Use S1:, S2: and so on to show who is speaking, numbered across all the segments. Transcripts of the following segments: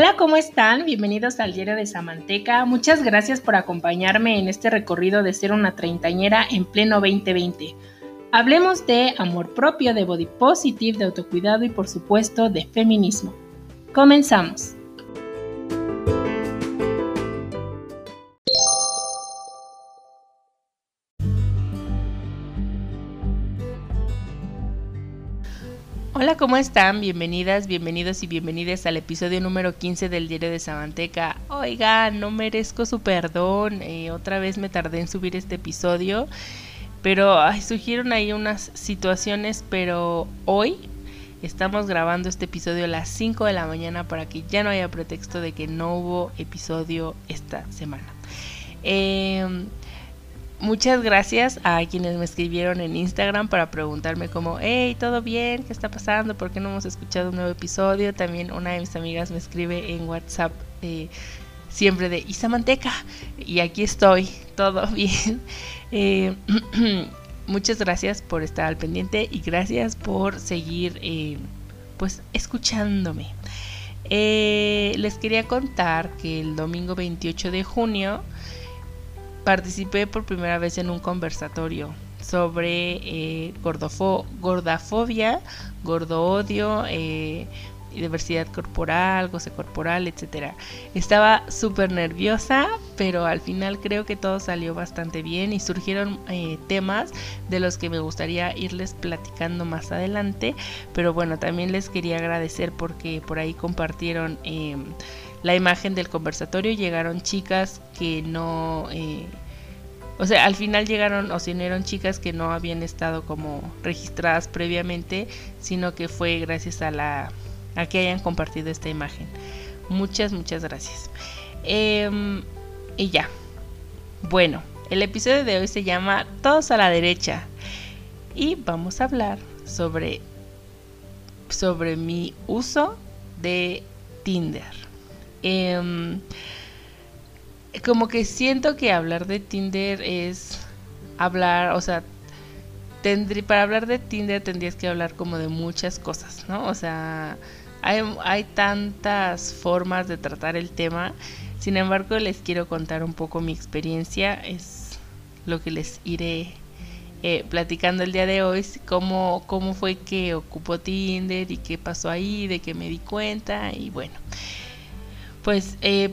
S1: Hola, ¿cómo están? Bienvenidos al Diario de Samanteca. Muchas gracias por acompañarme en este recorrido de ser una treintañera en pleno 2020. Hablemos de amor propio, de body positive, de autocuidado y por supuesto de feminismo. Comenzamos. ¿Cómo están? Bienvenidas, bienvenidos y bienvenidas al episodio número 15 del Diario de Sabanteca. Oiga, no merezco su perdón. Eh, otra vez me tardé en subir este episodio. Pero ay, surgieron ahí unas situaciones, pero hoy estamos grabando este episodio a las 5 de la mañana para que ya no haya pretexto de que no hubo episodio esta semana. Eh, Muchas gracias a quienes me escribieron en Instagram para preguntarme como, hey, ¿todo bien? ¿Qué está pasando? ¿Por qué no hemos escuchado un nuevo episodio? También una de mis amigas me escribe en WhatsApp eh, siempre de Isa Manteca. Y aquí estoy, todo bien. Eh, muchas gracias por estar al pendiente y gracias por seguir eh, pues escuchándome. les quería contar que el domingo 28 de junio participé por primera vez en un conversatorio sobre eh, gordafobia, gordoodio, eh, diversidad corporal, goce corporal, etc. Estaba súper nerviosa, pero al final creo que todo salió bastante bien y surgieron eh, temas de los que me gustaría irles platicando más adelante. Pero bueno, también les quería agradecer porque por ahí compartieron em, la imagen del conversatorio llegaron chicas que no... Eh, o sea, al final llegaron o se unieron chicas que no habían estado como registradas previamente, sino que fue gracias a la a que hayan compartido esta imagen. Muchas, muchas gracias. Em, y ya. Bueno, el episodio de hoy se llama Todos a la derecha. Y vamos a hablar sobre, sobre mi uso de Tinder. Em, como que siento que hablar de Tinder es hablar, o sea, para hablar de Tinder tendrías que hablar como de muchas cosas, ¿no? O sea, hay, hay tantas formas de tratar el tema. Sin embargo, les quiero contar un poco mi experiencia. Es lo que les iré eh, platicando el día de hoy. Cómo, cómo fue que ocupó Tinder y qué pasó ahí, de qué me di cuenta. Y bueno, pues eh,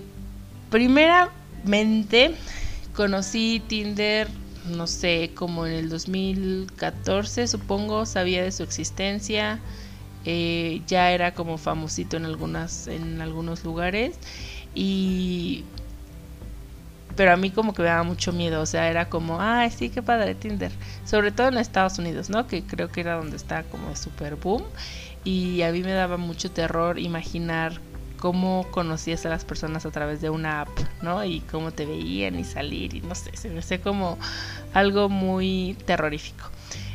S1: primeramente conocí Tinder, no sé, como en el 2014 supongo, sabía de su existencia, eh, ya era como famosito en algunas, en algunos lugares y pero a mí como que me daba mucho miedo, o sea, era como, ay, sí, qué padre Tinder, sobre todo en Estados Unidos, ¿no? Que creo que era donde está como super boom, y a mí me daba mucho terror imaginar cómo conocías a las personas a través de una app, ¿no? Y cómo te veían y salir y no sé, se me hace como algo muy terrorífico.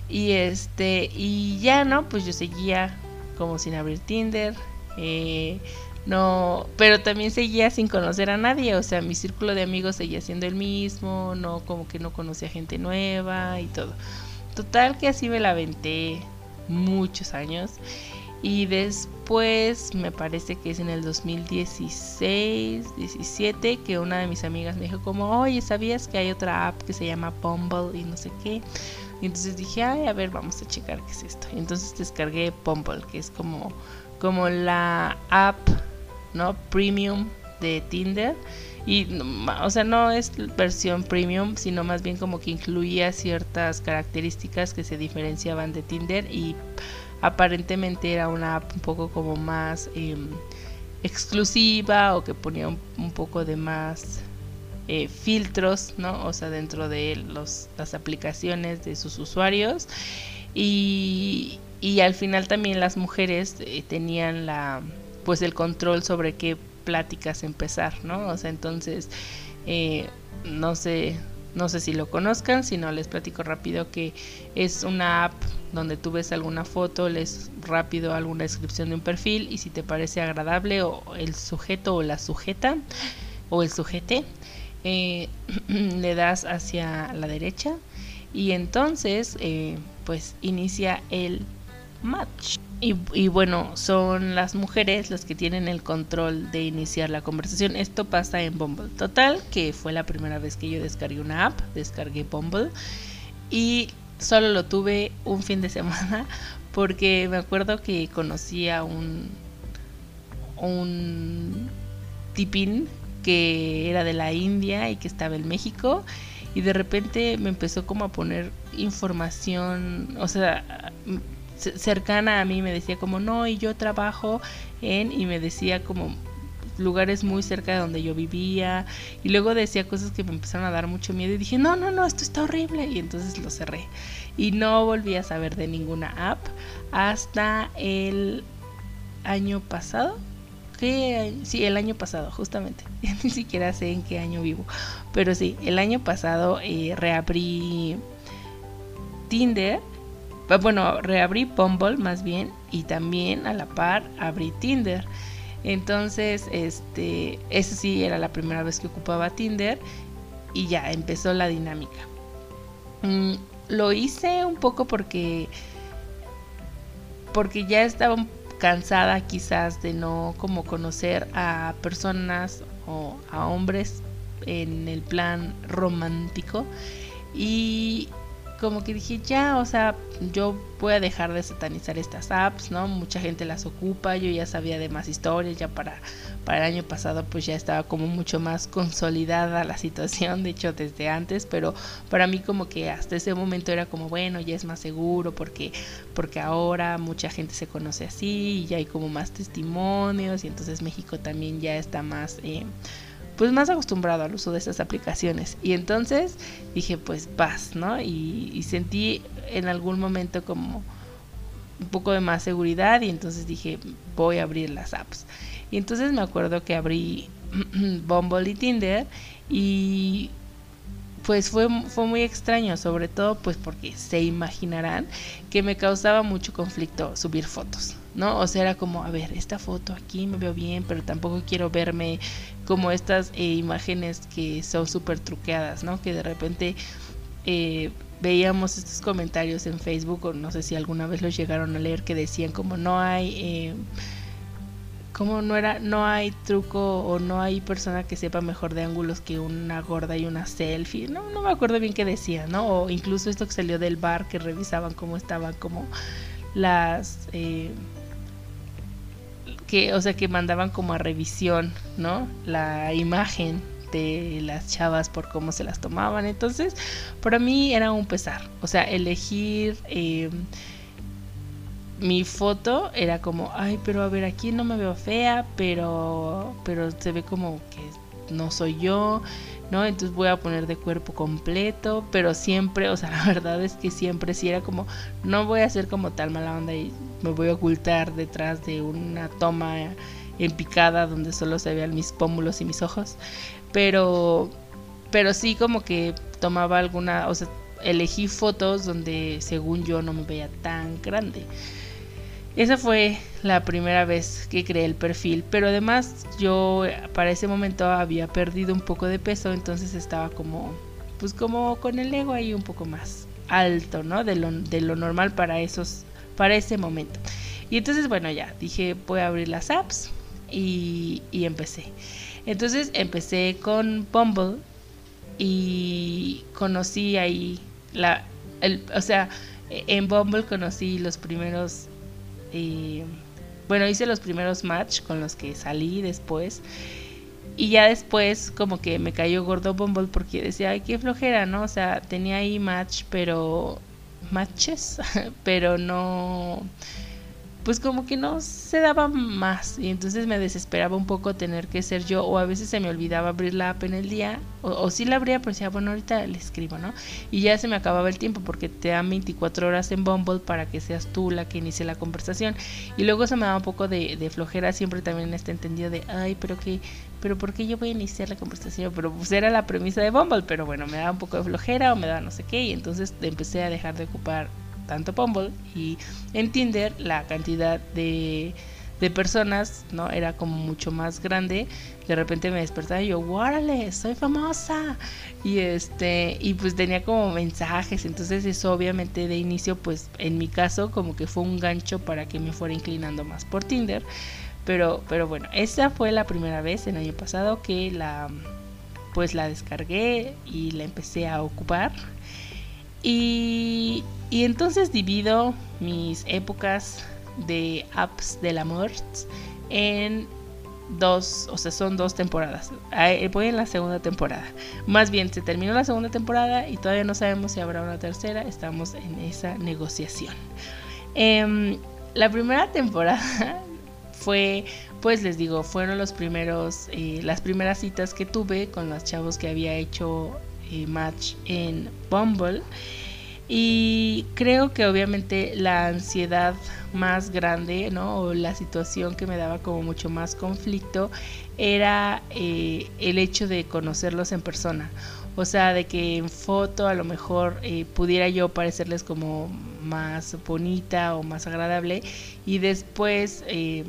S1: Y este, y ya, ¿no? Pues yo seguía como sin abrir Tinder, eh, no, pero también seguía sin conocer a nadie, o sea, mi círculo de amigos seguía siendo el mismo, no, como que no conocía gente nueva y todo. Total que así me la aventé muchos años y después me parece que es en el 2016, 17 que una de mis amigas me dijo como, oye, ¿sabías que hay otra app que se llama Bumble y no sé qué? Y entonces dije, ay, a ver, vamos a checar qué es esto. Y entonces descargué Bumble, que es como, como la app, ¿no? Premium de Tinder. Y, o sea, no es versión premium, sino más bien como que incluía ciertas características que se diferenciaban de Tinder y aparentemente era una app un poco como más em, exclusiva o que ponía un, poco de más eh, filtros, ¿no? O sea, dentro de los, las aplicaciones de sus usuarios. Y, y al final también las mujeres eh, tenían la pues el control sobre qué pláticas empezar, ¿no? O sea, entonces eh, no sé no sé si lo conozcan, si no les platico rápido que es una app donde tú ves alguna foto, lees rápido alguna descripción de un perfil y si te parece agradable o el sujeto o la sujeta o el sujete, eh, le das hacia la derecha y entonces eh, pues inicia el Match. Y, bueno, son las mujeres las que tienen el control de iniciar la conversación. Esto pasa en Bumble. Total, que fue la primera vez que yo descargué una app, descargué Bumble. Y solo lo tuve un fin de semana porque me acuerdo que conocí a un, un tipín que era de la India y que estaba en México y de repente me empezó como a poner información, o sea, cercana a mí, me decía como, no, y yo trabajo en, y me decía como lugares muy cerca de donde yo vivía, y luego decía cosas que me empezaron a dar mucho miedo, y dije, no, no, no, esto está horrible, y entonces lo cerré. Y no volví a saber de ninguna app hasta el año pasado. ¿Qué? Sí, el año pasado, justamente. Ni siquiera sé en qué año vivo. Pero sí, el año pasado eh, reabrí Tinder bueno, reabrí Bumble más bien y también a la par abrí Tinder. Entonces, este, eso sí era la primera vez que ocupaba Tinder y ya empezó la dinámica. Mm, lo hice un poco porque porque ya estaba cansada quizás de no como conocer a personas o a hombres en el plan romántico y como que dije, ya, o sea, yo voy a dejar de satanizar estas apps, ¿no? Mucha gente las ocupa, yo ya sabía de más historias, ya para, para el año pasado pues ya estaba como mucho más consolidada la situación, de hecho desde antes, pero para mí como que hasta ese momento era como, bueno, ya es más seguro porque, porque ahora mucha gente se conoce así y ya hay como más testimonios y entonces México también ya está más... Eh, pues más acostumbrado al uso de estas aplicaciones. Y entonces dije, pues vas, ¿no? Y, sentí en algún momento como un poco de más seguridad y entonces dije, voy a abrir las apps. Y entonces me acuerdo que abrí Bumble y Tinder y pues fue, fue muy extraño, sobre todo pues porque se imaginarán que me causaba mucho conflicto subir fotos, ¿no? O sea, era como, a ver, esta foto aquí me veo bien, pero tampoco quiero verme como estas eh, imágenes que son súper truqueadas, ¿no? Que de repente eh, veíamos estos comentarios en Facebook, o no sé si alguna vez los llegaron a leer, que decían como no hay... Eh, como no era no hay truco o no hay persona que sepa mejor de ángulos que una gorda y una selfie no no me acuerdo bien qué decía no o incluso esto que salió del bar que revisaban cómo estaban como las que, o sea, que mandaban como a revisión, ¿no? La imagen de las chavas por cómo se las tomaban. Entonces, para mí era un pesar. O sea, elegir em, mi foto era como, ay, pero a ver, aquí no me veo fea, pero, pero se ve como que no soy yo. ¿No? Entonces voy a poner de cuerpo completo, pero siempre, o sea, la verdad es que siempre si era como, no voy a hacer como tal mala onda y me voy a ocultar detrás de una toma en picada donde solo se vean mis pómulos y mis ojos, pero, pero sí como que tomaba alguna, o sea, elegí fotos donde según yo no me veía tan grande. Esa fue la primera vez que creé el perfil, pero además yo para ese momento había perdido un poco de peso, entonces estaba como, pues como con el ego ahí un poco más alto, ¿no? De lo, de lo normal para esos, para ese momento. Y entonces, bueno, ya dije, voy a abrir las apps y, y empecé. Entonces empecé con Bumble y conocí ahí la, el, o sea, en Bumble conocí los primeros y bueno, hice los primeros match con los que salí después. Y ya después como que me cayó gordo Bumble porque decía, ay, qué flojera, ¿no? O sea, tenía ahí match, pero... matches, pero no pues como que no se daba más y entonces me desesperaba un poco tener que ser yo o a veces se me olvidaba abrir la app en el día o, o sí la abría pero decía bueno ahorita le escribo no y ya se me acababa el tiempo porque te dan 24 horas en Bumble para que seas tú la que inicie la conversación. Y luego se me daba un poco de, de flojera siempre también este entendido de ay pero que pero ¿por qué yo voy a iniciar la conversación? Pero pues era la premisa de Bumble, pero bueno, me daba un poco de flojera o me daba no sé qué, y entonces empecé a dejar de ocupar tanto Bumble y en Tinder la cantidad de, de personas, ¿no? Era como mucho más grande. De repente me despertaba y yo, ¡guárale! ¡Soy famosa! Y este, y pues tenía como mensajes. Entonces, eso obviamente de inicio, pues en mi caso, como que fue un gancho para que me fuera inclinando más por Tinder. Pero, pero bueno, esa fue la primera vez el año pasado que la pues la descargué y la empecé a ocupar. Y, entonces divido mis épocas de apps del amor en dos, o sea, son dos temporadas. Voy en la segunda temporada. Más bien, se terminó la segunda temporada y todavía no sabemos si habrá una tercera. Estamos en esa negociación. Em, la primera temporada fue, pues les digo, fueron los primeros, eh, las primeras citas que tuve con los chavos que había hecho match en Bumble. Y creo que obviamente la ansiedad más grande, ¿no? O la situación que me daba como mucho más conflicto era eh, el hecho de conocerlos en persona. O sea, de que en foto a lo mejor eh, pudiera yo parecerles como más bonita o más agradable y después eh,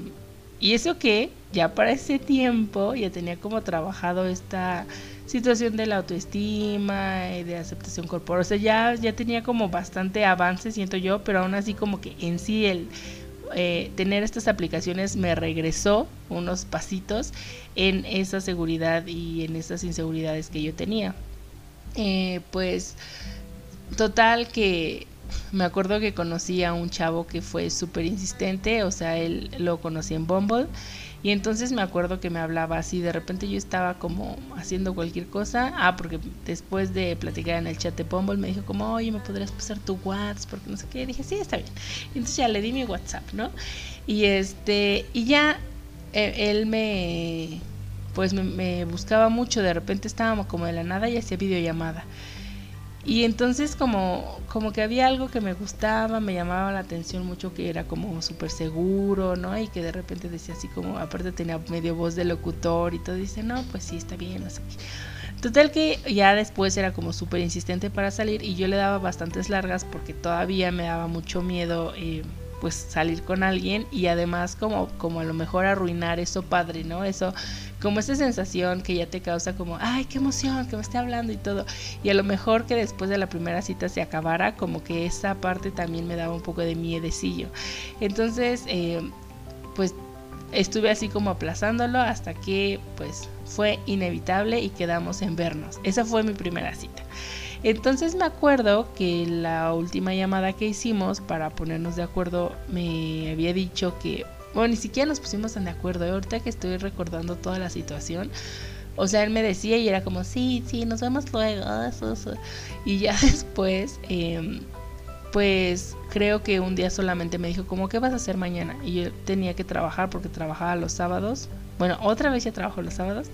S1: y eso que ya para ese tiempo ya tenía como trabajado esta situación de la autoestima, y de aceptación corporal. O sea, ya, ya tenía como bastante avance, siento yo, pero aún así como que en sí el eh, tener estas aplicaciones me regresó unos pasitos en esa seguridad y en esas inseguridades que yo tenía. Eh, pues total que me acuerdo que conocí a un chavo que fue súper insistente, o sea, él lo conocí en Bumble. Y entonces me acuerdo que me hablaba así, de repente yo estaba como haciendo cualquier cosa. Ah, porque después de platicar en el chat de Bumble me dijo como, oye, ¿me podrías pasar tu WhatsApp? Porque no sé qué. Y dije, sí, está bien. Y entonces ya le di mi WhatsApp, ¿no? Y este, y ya eh, él me, pues me, me buscaba mucho. De repente estábamos como de la nada y hacía videollamada. Y entonces como, como que había algo que me gustaba, me llamaba la atención mucho que era como súper seguro, ¿no? Y que de repente decía así como, aparte tenía medio voz de locutor y todo, dice, no, pues sí, está bien, no sé Total que ya después era como súper insistente para salir y yo le daba bastantes largas porque todavía me daba mucho miedo. Eh, pues salir con alguien y además como, como a lo mejor arruinar eso padre, ¿no? Eso, como esa sensación que ya te causa como, ay, qué emoción, que me esté hablando y todo. Y a lo mejor que después de la primera cita se acabara, como que esa parte también me daba un poco de miedecillo. Entonces, eh, pues estuve así como aplazándolo hasta que pues fue inevitable y quedamos en vernos. Esa fue mi primera cita. Entonces me acuerdo que la última llamada que hicimos para ponernos de acuerdo me había dicho que, bueno, ni siquiera nos pusimos tan de acuerdo. Ahorita que estoy recordando toda la situación, o sea, él me decía y era como, sí, sí, nos vemos luego. Y ya después, em, pues creo que un día solamente me dijo, como, ¿qué vas a hacer mañana? Y yo tenía que trabajar porque trabajaba los sábados bueno, otra vez ya trabajo los sábados,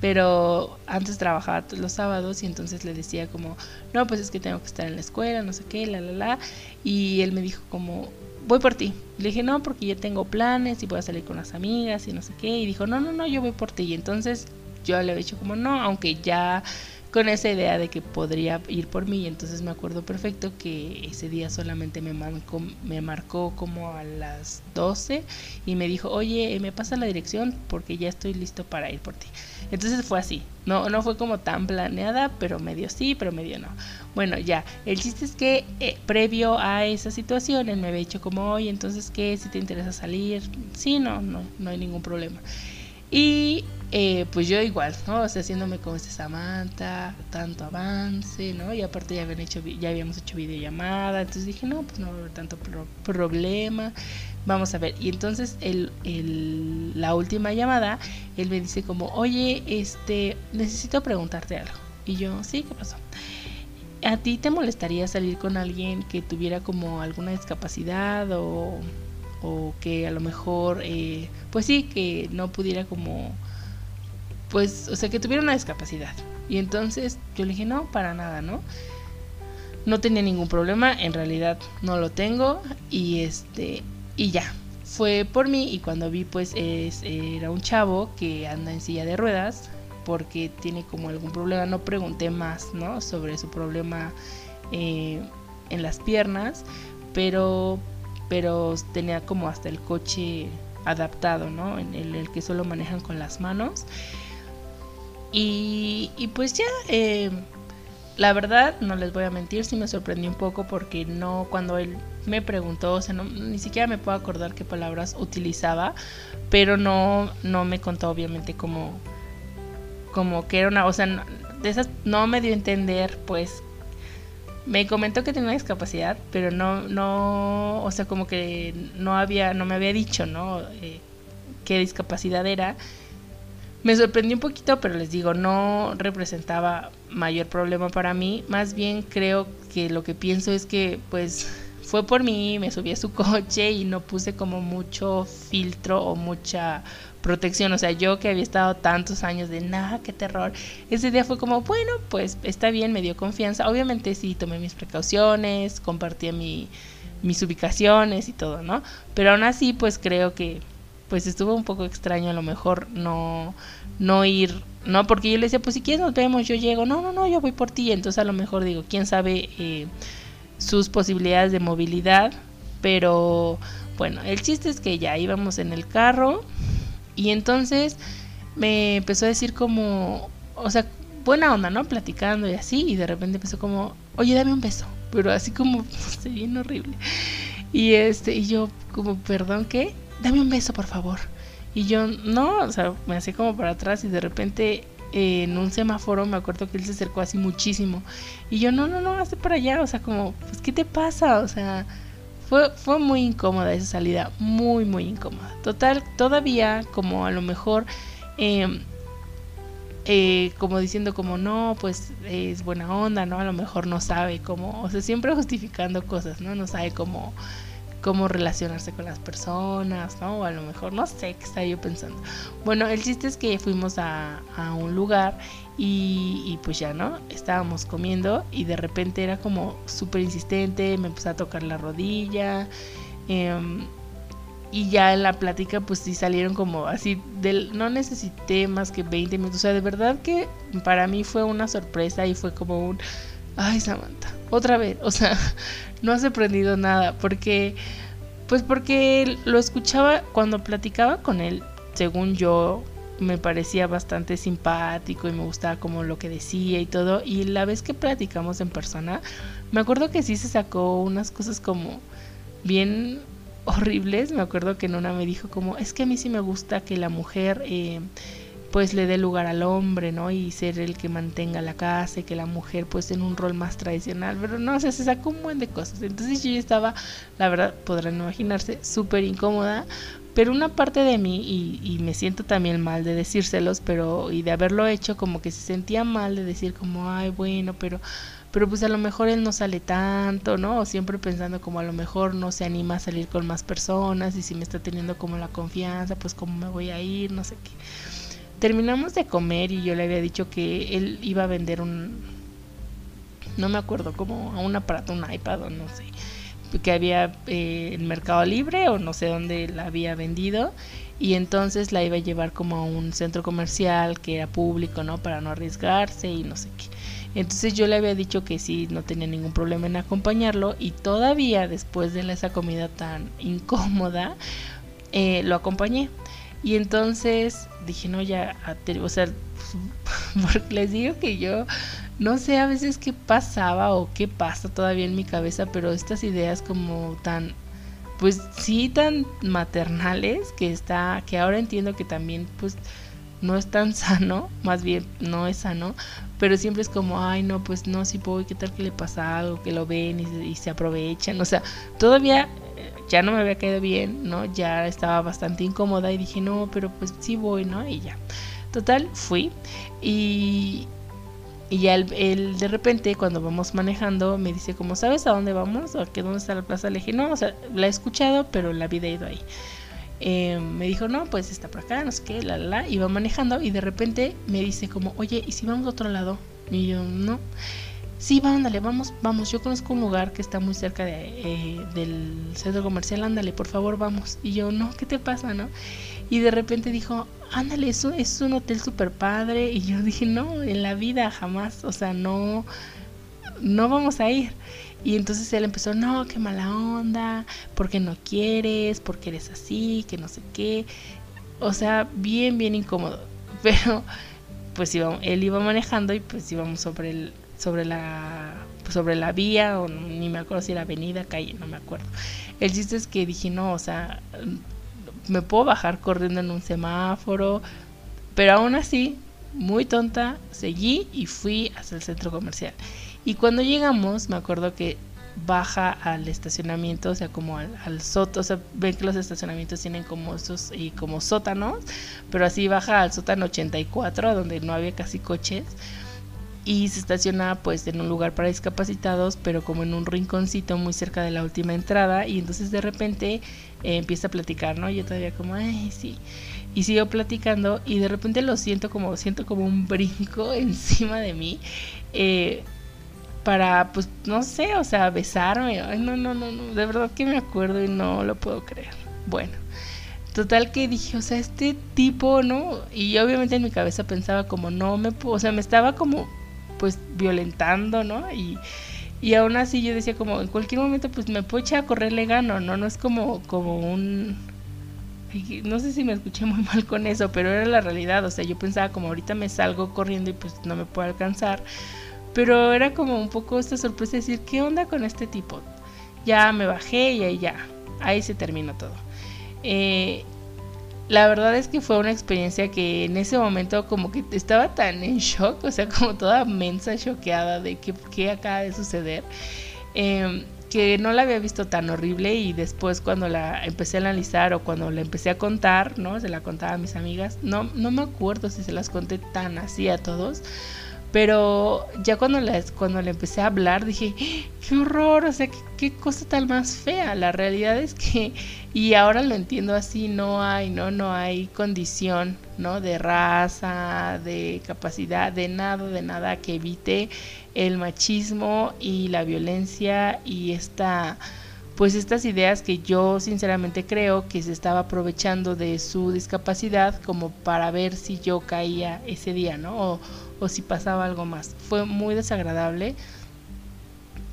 S1: pero antes trabajaba los sábados y entonces le decía como, no, pues es que tengo que estar en la escuela, no sé qué, la, la, la. Y él me dijo como, voy por ti. Le dije, no, porque ya tengo planes y voy a salir con las amigas y no sé qué. Y dijo, no, no, no, yo voy por ti. Y entonces yo le había dicho como, no, aunque ya con esa idea de que podría ir por mí. Entonces me acuerdo perfecto que ese día solamente me marcó, me marcó como a las 12 y me dijo, oye, me pasa la dirección porque ya estoy listo para ir por ti. Entonces fue así. No, no fue como tan planeada, pero medio sí, pero medio no. Bueno, ya. El chiste es que eh, previo a esa situación él me había dicho como, oye, entonces qué, si te interesa salir. Sí, no, no, no hay ningún problema. Y eh, pues yo igual, ¿no? O sea, haciéndome como este Samantha, tanto avance, ¿no? Y aparte ya, habían hecho, ya habíamos hecho videollamada, entonces dije, no, pues no va a haber tanto problema, vamos a ver. Y entonces el, el, la última llamada, él me dice como, oye, este, necesito preguntarte algo. Y yo, sí, ¿qué pasó? ¿A ti te molestaría salir con alguien que tuviera como alguna discapacidad o, o que a lo mejor, eh, pues sí, que no pudiera como pues, o sea, que tuviera una discapacidad. Y entonces yo le dije, no, para nada, ¿no? No tenía ningún problema, en realidad no lo tengo y este, y ya. Fue por mí y cuando vi pues es, era un chavo que anda en silla de ruedas porque tiene como algún problema, no pregunté más, ¿no? Sobre su problema eh, en las piernas, pero, pero tenía como hasta el coche adaptado, ¿no? En el, que solo manejan con las manos. Y, pues ya, eh, la verdad, no les voy a mentir, sí me sorprendió un poco porque no, cuando él me preguntó, o sea, ni siquiera me puedo acordar qué palabras utilizaba, pero no, no me contó obviamente como, como que era una, o sea, de esas no me dio a entender, pues, me comentó que tenía una discapacidad, pero no, no, o sea, como que no había, no me había dicho, ¿no? Eh, qué discapacidad era. Me sorprendió un poquito, pero les digo, no representaba mayor problema para mí. Más bien creo que lo que pienso es que, pues, fue por mí, me subí a su coche y no puse como mucho filtro o mucha protección. O sea, yo que había estado tantos años de nada, qué terror. Ese día fue como, bueno, pues está bien, me dio confianza. Obviamente sí, tomé mis precauciones, compartí mi, mis ubicaciones y todo, ¿no? Pero aún así, pues creo que pues estuvo un poco extraño a lo mejor no, no ir, no, porque yo le decía, pues si quieres nos vemos, yo llego, no, no, no, yo voy por ti, entonces a lo mejor digo, quién sabe eh, sus posibilidades de movilidad, pero bueno, el chiste es que ya íbamos en el carro y entonces me empezó a decir como, o sea, buena onda, ¿no? Platicando y así, y de repente empezó como, oye, dame un beso, pero así como, se bien horrible. Y este, y yo como, perdón, ¿qué? dame un beso, por favor. Y yo, no, o sea, me hacía como para atrás y de repente en un semáforo me acuerdo que él se acercó así muchísimo. Y yo, no, no, no, hazte para allá, o sea, como, pues, ¿qué te pasa? O sea, fue, fue muy incómoda esa salida, muy, muy incómoda. Total, todavía como a lo mejor... Em, eh, como diciendo como no, pues es buena onda, ¿no? A lo mejor no sabe cómo, o sea, siempre justificando cosas, ¿no? No sabe cómo cómo relacionarse con las personas, ¿no? O a lo mejor, no sé qué estaba yo pensando. Bueno, el chiste es que fuimos a, un lugar y, pues ya, ¿no? Estábamos comiendo y de repente era como súper insistente, me empezó a tocar la rodilla. Em, y ya en la plática pues sí salieron como así, del, no necesité más que 20 minutos, o sea, de verdad que para mí fue una sorpresa y fue como un, ay Samantha, otra vez, o sea, no has aprendido nada, porque, pues porque lo escuchaba cuando platicaba con él, según yo, me parecía bastante simpático y me gustaba como lo que decía y todo, y la vez que platicamos en persona, me acuerdo que sí se sacó unas cosas como bien horribles, me acuerdo que en una me dijo como, es que a mí sí me gusta que la mujer... Eh, pues le dé lugar al hombre, ¿no? Y ser el que mantenga la casa y que la mujer pues en un rol más tradicional, pero no, o sea, se sacó un buen de cosas. Entonces yo estaba, la verdad, podrán imaginarse, súper incómoda, pero una parte de mí, y, y, me siento también mal de decírselos, pero y de haberlo hecho, como que se sentía mal de decir como, ay, bueno, pero pero pues a lo mejor él no sale tanto, ¿no? Siempre pensando como a lo mejor no se anima a salir con más personas y si me está teniendo como la confianza, pues cómo me voy a ir, no sé qué. Terminamos de comer y yo le había dicho que él iba a vender un, no me acuerdo, como a un aparato, un iPad o no sé, que había eh, en Mercado Libre o no sé dónde la había vendido y entonces la iba a llevar como a un centro comercial que era público, ¿no? Para no arriesgarse y no sé qué. Entonces yo le había dicho que sí, no tenía ningún problema en acompañarlo y todavía después de esa comida tan incómoda, eh, lo acompañé. Y entonces dije, no, ya, o sea, porque les digo que yo no sé a veces qué pasaba o qué pasa todavía en mi cabeza, pero estas ideas como tan, pues sí, tan maternales, que está, que ahora entiendo que también, pues, no es tan sano, más bien no es sano, pero siempre es como, ay, no, pues no, si puedo, ¿qué tal que le pasa algo? Que lo ven y, y se aprovechan, o sea, todavía ya no me había caído bien, ¿no? Ya estaba bastante incómoda y dije, no, pero pues sí voy, ¿no? Y ya. Total, fui y, y ya él, de repente cuando vamos manejando me dice como, ¿sabes a dónde vamos? ¿O a qué dónde está la plaza? Le dije, no, o sea, la he escuchado, pero la vida he ido ahí. Eh, me dijo, no, pues está por acá, no sé qué, la, la, la. Iba manejando y de repente me dice como, oye, ¿y si vamos a otro lado? Y yo, no sí, ándale, vamos, vamos, yo conozco un lugar que está muy cerca de, eh, del centro comercial, ándale, por favor, vamos. Y yo, no, ¿qué te pasa, no? Y de repente dijo, ándale, eso es un hotel super padre. Y yo dije, no, en la vida jamás, o sea, no, no vamos a ir. Y entonces él empezó, no, qué mala onda, porque no quieres, porque eres así, que no sé qué. O sea, bien, bien incómodo. Pero pues iba, él iba manejando y pues íbamos sobre el, sobre la sobre la vía o ni me acuerdo si era avenida, calle, no me acuerdo. El chiste es que dije, no, o sea, me puedo bajar corriendo en un semáforo, pero aún así, muy tonta, seguí y fui hacia el centro comercial. Y cuando llegamos, me acuerdo que baja al estacionamiento, o sea, como al, al sótano, o sea, ven que los estacionamientos tienen como esos y como sótanos, pero así baja al sótano 84, donde no había casi coches y se estaciona pues en un lugar para discapacitados, pero como en un rinconcito muy cerca de la última entrada y entonces de repente eh, empieza a platicar, ¿no? Yo todavía como, ay, sí. Y sigo platicando y de repente lo siento como, siento como un brinco encima de mí. Eh, para, pues, no sé, o sea, besarme. Ay, no, no, no, no, de verdad que me acuerdo y no lo puedo creer. Bueno, total que dije, o sea, este tipo, ¿no? Y obviamente en mi cabeza pensaba como, no me puedo, o sea, me estaba como pues violentando, ¿no? Y, y aún así yo decía como en cualquier momento pues me puedo a correr le gano, ¿no? No es como, como un... No sé si me escuché muy mal con eso, pero era la realidad, o sea, yo pensaba como ahorita me salgo corriendo y pues no me puedo alcanzar, pero era como un poco esta sorpresa de decir, ¿qué onda con este tipo? Ya me bajé y ahí ya, ahí se terminó todo. Eh, la verdad es que fue una experiencia que en ese momento como que estaba tan en shock, o sea, como toda mensa, choqueada de que qué acaba de suceder, em, que no la había visto tan horrible y después cuando la empecé a analizar o cuando la empecé a contar, ¿no? Se la contaba a mis amigas, no, no me acuerdo si se las conté tan así a todos, pero ya cuando le, cuando le empecé a hablar dije, qué horror, o sea, qué, cosa tan más fea. La realidad es que, y ahora lo entiendo así, no hay, no, no hay condición, ¿no? De raza, de capacidad, de nada, de nada que evite el machismo y la violencia y esta pues estas ideas que yo sinceramente creo que se estaba aprovechando de su discapacidad como para ver si yo caía ese día, ¿no? Si pasaba algo más. Fue muy desagradable.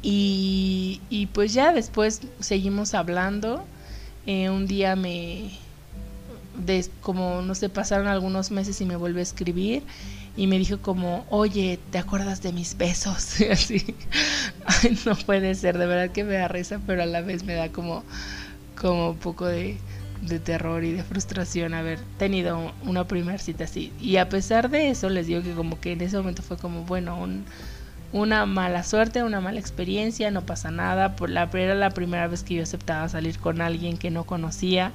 S1: Y, y pues ya después seguimos hablando. Eh, un día me, de, como no sé, pasaron algunos meses y me vuelve a escribir y me dijo como, oye, ¿te acuerdas de mis besos? Y así, Ay, no puede ser, de verdad que me da risa, pero a la vez me da como, como un poco de, de terror y de frustración haber tenido una primera cita así. Y a pesar de eso, les digo que como que en ese momento fue como, bueno, un, una mala suerte, una mala experiencia, no pasa nada. Por la, era la primera vez que yo aceptaba salir con alguien que no conocía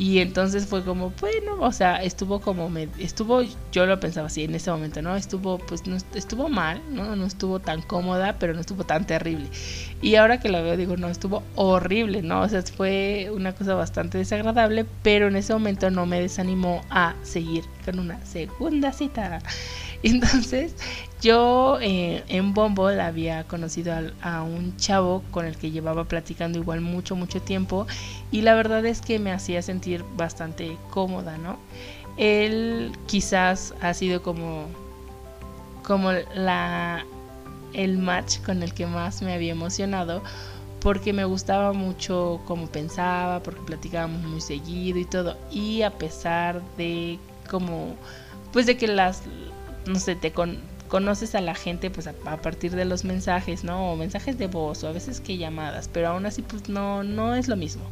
S1: y entonces fue como, bueno, o sea, estuvo como, me, estuvo, yo lo pensaba así en ese momento, ¿no? Estuvo, pues, no, estuvo mal, ¿no? No estuvo tan cómoda, pero no estuvo tan terrible. Y ahora que lo veo, digo, no, estuvo horrible, ¿no? O sea, fue una cosa bastante desagradable, pero en ese momento no me desanimó a seguir con una segunda cita. Entonces, yo eh, en Bombo la había conocido a, un chavo con el que llevaba platicando igual mucho, mucho tiempo y la verdad es que me hacía sentir bastante cómoda, ¿no? Él quizás ha sido como, como la, el match con el que más me había emocionado porque me gustaba mucho cómo pensaba, porque platicábamos muy seguido y todo y a pesar de como pues de que las no sé, te conoces a la gente pues a, partir de los mensajes, ¿no? O mensajes de voz o a veces que llamadas, pero aún así pues no, no es lo mismo.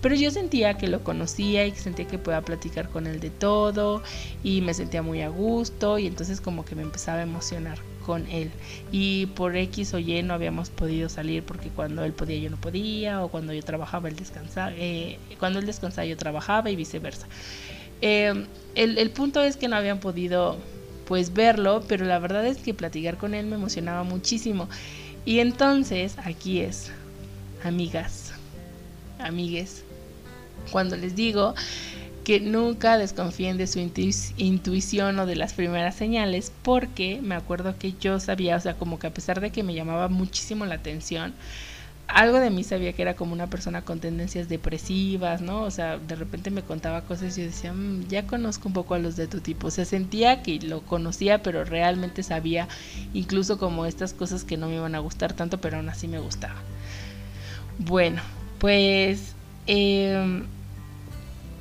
S1: Pero yo sentía que lo conocía y que sentía que podía platicar con él de todo y me sentía muy a gusto y entonces como que me empezaba a emocionar con él. Y por X o Y no habíamos podido salir porque cuando él podía yo no podía o cuando yo trabajaba él descansaba, eh, cuando él descansaba yo trabajaba y viceversa. Eh, el, el punto es que no habían podido pues verlo, pero la verdad es que platicar con él me emocionaba muchísimo. Y entonces, aquí es, amigas, amigues, cuando les digo que nunca desconfíen de su intuición o de las primeras señales, porque me acuerdo que yo sabía, o sea, como que a pesar de que me llamaba muchísimo la atención, algo de mí sabía que era como una persona con tendencias depresivas, ¿no? O sea, de repente me contaba cosas y yo decía, mm, ya conozco un poco a los de tu tipo. O sea, sentía que lo conocía, pero realmente sabía incluso como estas cosas que no me iban a gustar tanto, pero aún así me gustaban. Bueno, pues em,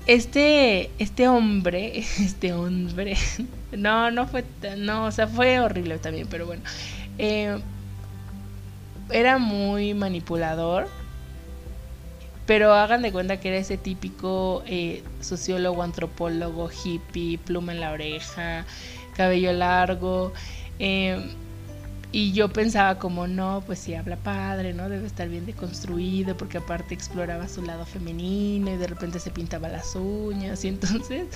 S1: este, este hombre, este hombre, no, no fue, no, o sea, fue horrible también, pero bueno. Eh, era muy manipulador, pero hagan de cuenta que era ese típico eh, sociólogo, antropólogo, hippie, pluma en la oreja, cabello largo. Eh, y yo pensaba como, no, pues si habla padre, ¿no? Debe estar bien deconstruido, porque aparte exploraba su lado femenino y de repente se pintaba las uñas. Y entonces,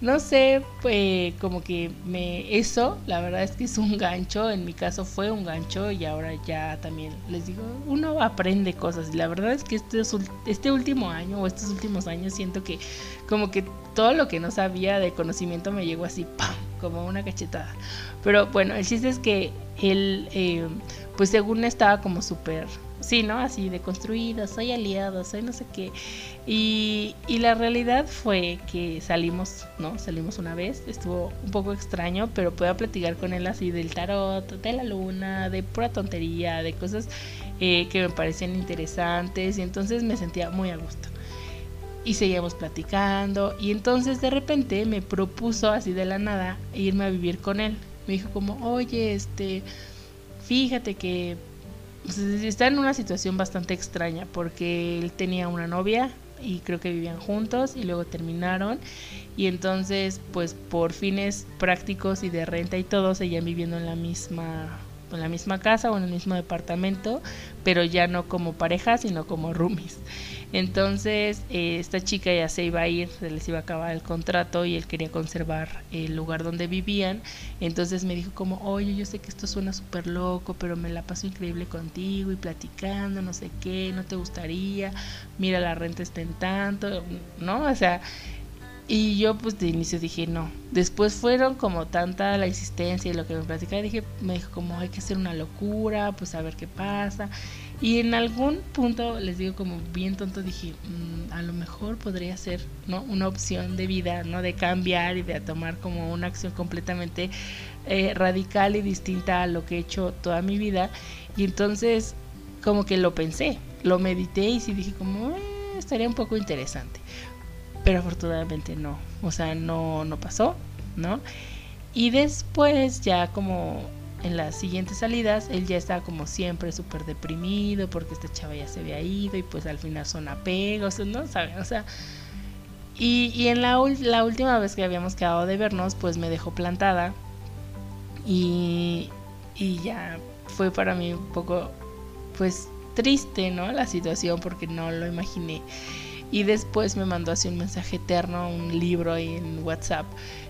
S1: no sé, pues como que me... Eso, la verdad es que es un gancho, en mi caso fue un gancho y ahora ya también les digo, uno aprende cosas. Y la verdad es que este, este último año o estos últimos años siento que como que todo lo que no sabía de conocimiento me llegó así, ¡pam! Como una cachetada. Pero bueno, el chiste es que él, eh, pues según estaba como súper, sí, ¿no? Así de construido, soy aliado, soy no sé qué. Y, y, la realidad fue que salimos, ¿no? Salimos una vez, estuvo un poco extraño, pero pude platicar con él así del tarot, de la luna, de pura tontería, de cosas eh, que me parecían interesantes y entonces me sentía muy a gusto. Y seguíamos platicando y entonces de repente me propuso así de la nada irme a vivir con él. Me dijo como, oye, este, fíjate que pues, está en una situación bastante extraña porque él tenía una novia y creo que vivían juntos y luego terminaron y entonces pues por fines prácticos y de renta y todo seguían viviendo en la misma en la misma casa o en el mismo departamento pero ya no como pareja sino como roomies entonces, eh, esta chica ya se iba a ir, se les iba a acabar el contrato y él quería conservar el lugar donde vivían. Entonces me dijo como, oye, yo sé que esto suena súper loco, pero me la paso increíble contigo y platicando, no sé qué, no te gustaría, mira, la renta está en tanto, ¿no? O sea, y yo pues de inicio dije no. Después fueron como tanta la insistencia y lo que me platicaba, dije, me dijo como hay que hacer una locura, pues a ver qué pasa. Y en algún punto, les digo como bien tonto, dije, mm, a lo mejor podría ser ¿no? una opción de vida, ¿no? De cambiar y de tomar como una acción completamente eh, radical y distinta a lo que he hecho toda mi vida. Y entonces como que lo pensé, lo medité y sí dije como, eh, estaría un poco interesante. Pero afortunadamente no, o sea, no, no pasó, ¿no? Y después ya como en las siguientes salidas, él ya estaba como siempre súper deprimido porque esta chava ya se había ido y pues al final son apegos, ¿no? ¿Saben? O sea, y, y en la, la, última vez que habíamos quedado de vernos, pues me dejó plantada y, y ya fue para mí un poco, pues triste, ¿no? La situación porque no lo imaginé. Y después me mandó así un mensaje eterno, un libro ahí en WhatsApp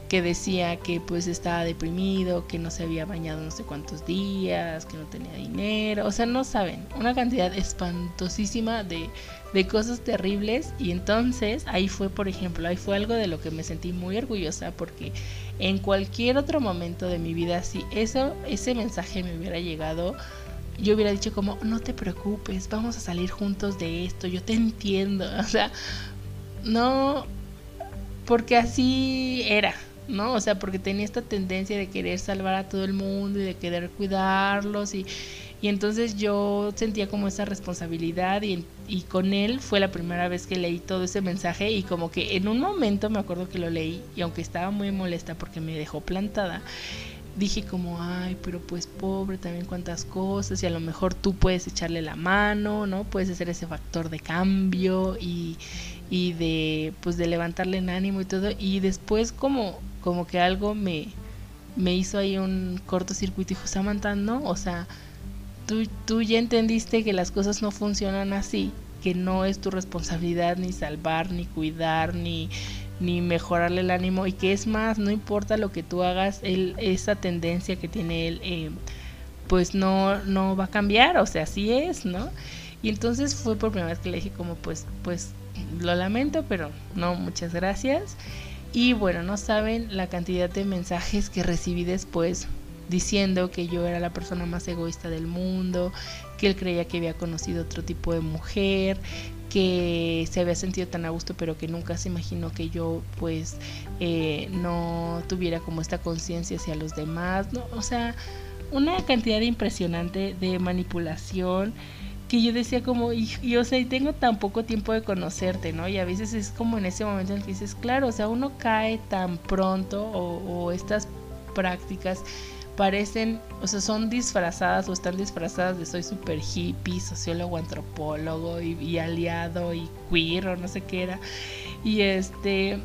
S1: que decía que pues estaba deprimido, que no se había bañado no sé cuántos días, que no tenía dinero, o sea, no saben, una cantidad espantosísima de, de cosas terribles. Y entonces ahí fue, por ejemplo, ahí fue algo de lo que me sentí muy orgullosa porque en cualquier otro momento de mi vida, si eso, ese mensaje me hubiera llegado, yo hubiera dicho como, no te preocupes, vamos a salir juntos de esto, yo te entiendo, o sea, no, porque así era, ¿no? O sea, porque tenía esta tendencia de querer salvar a todo el mundo y de querer cuidarlos y, y entonces yo sentía como esa responsabilidad y, y, con él fue la primera vez que leí todo ese mensaje y como que en un momento me acuerdo que lo leí y aunque estaba muy molesta porque me dejó plantada, dije como, ay, pero pues pobre también cuántas cosas y a lo mejor tú puedes echarle la mano, ¿no? Puedes ser ese factor de cambio y, y de pues de levantarle en ánimo y todo y después como como que algo me, me hizo ahí un cortocircuito y dijo, Samantha, no, o sea, tú, tú ya entendiste que las cosas no funcionan así, que no es tu responsabilidad ni salvar, ni cuidar, ni, ni mejorarle el ánimo y que es más, no importa lo que tú hagas, esa tendencia que tiene él, eh, pues no, no va a cambiar, o sea, así es, ¿no? Y entonces fue por primera vez que le dije como pues, pues lo lamento, pero no, muchas gracias. Y bueno, no saben la cantidad de mensajes que recibí después diciendo que yo era la persona más egoísta del mundo, que él creía que había conocido otro tipo de mujer, que se había sentido tan a gusto pero que nunca se imaginó que yo pues eh, no tuviera como esta conciencia hacia los demás, ¿no? O sea, una cantidad impresionante de manipulación que yo decía como, y, y tengo tan poco tiempo de conocerte, ¿no? Y a veces es como en ese momento en el que dices, claro, o sea, uno cae tan pronto o, o estas prácticas parecen, o sea, son disfrazadas o están disfrazadas de soy super hippie, sociólogo, antropólogo y, aliado y queer o no sé qué era. Y este,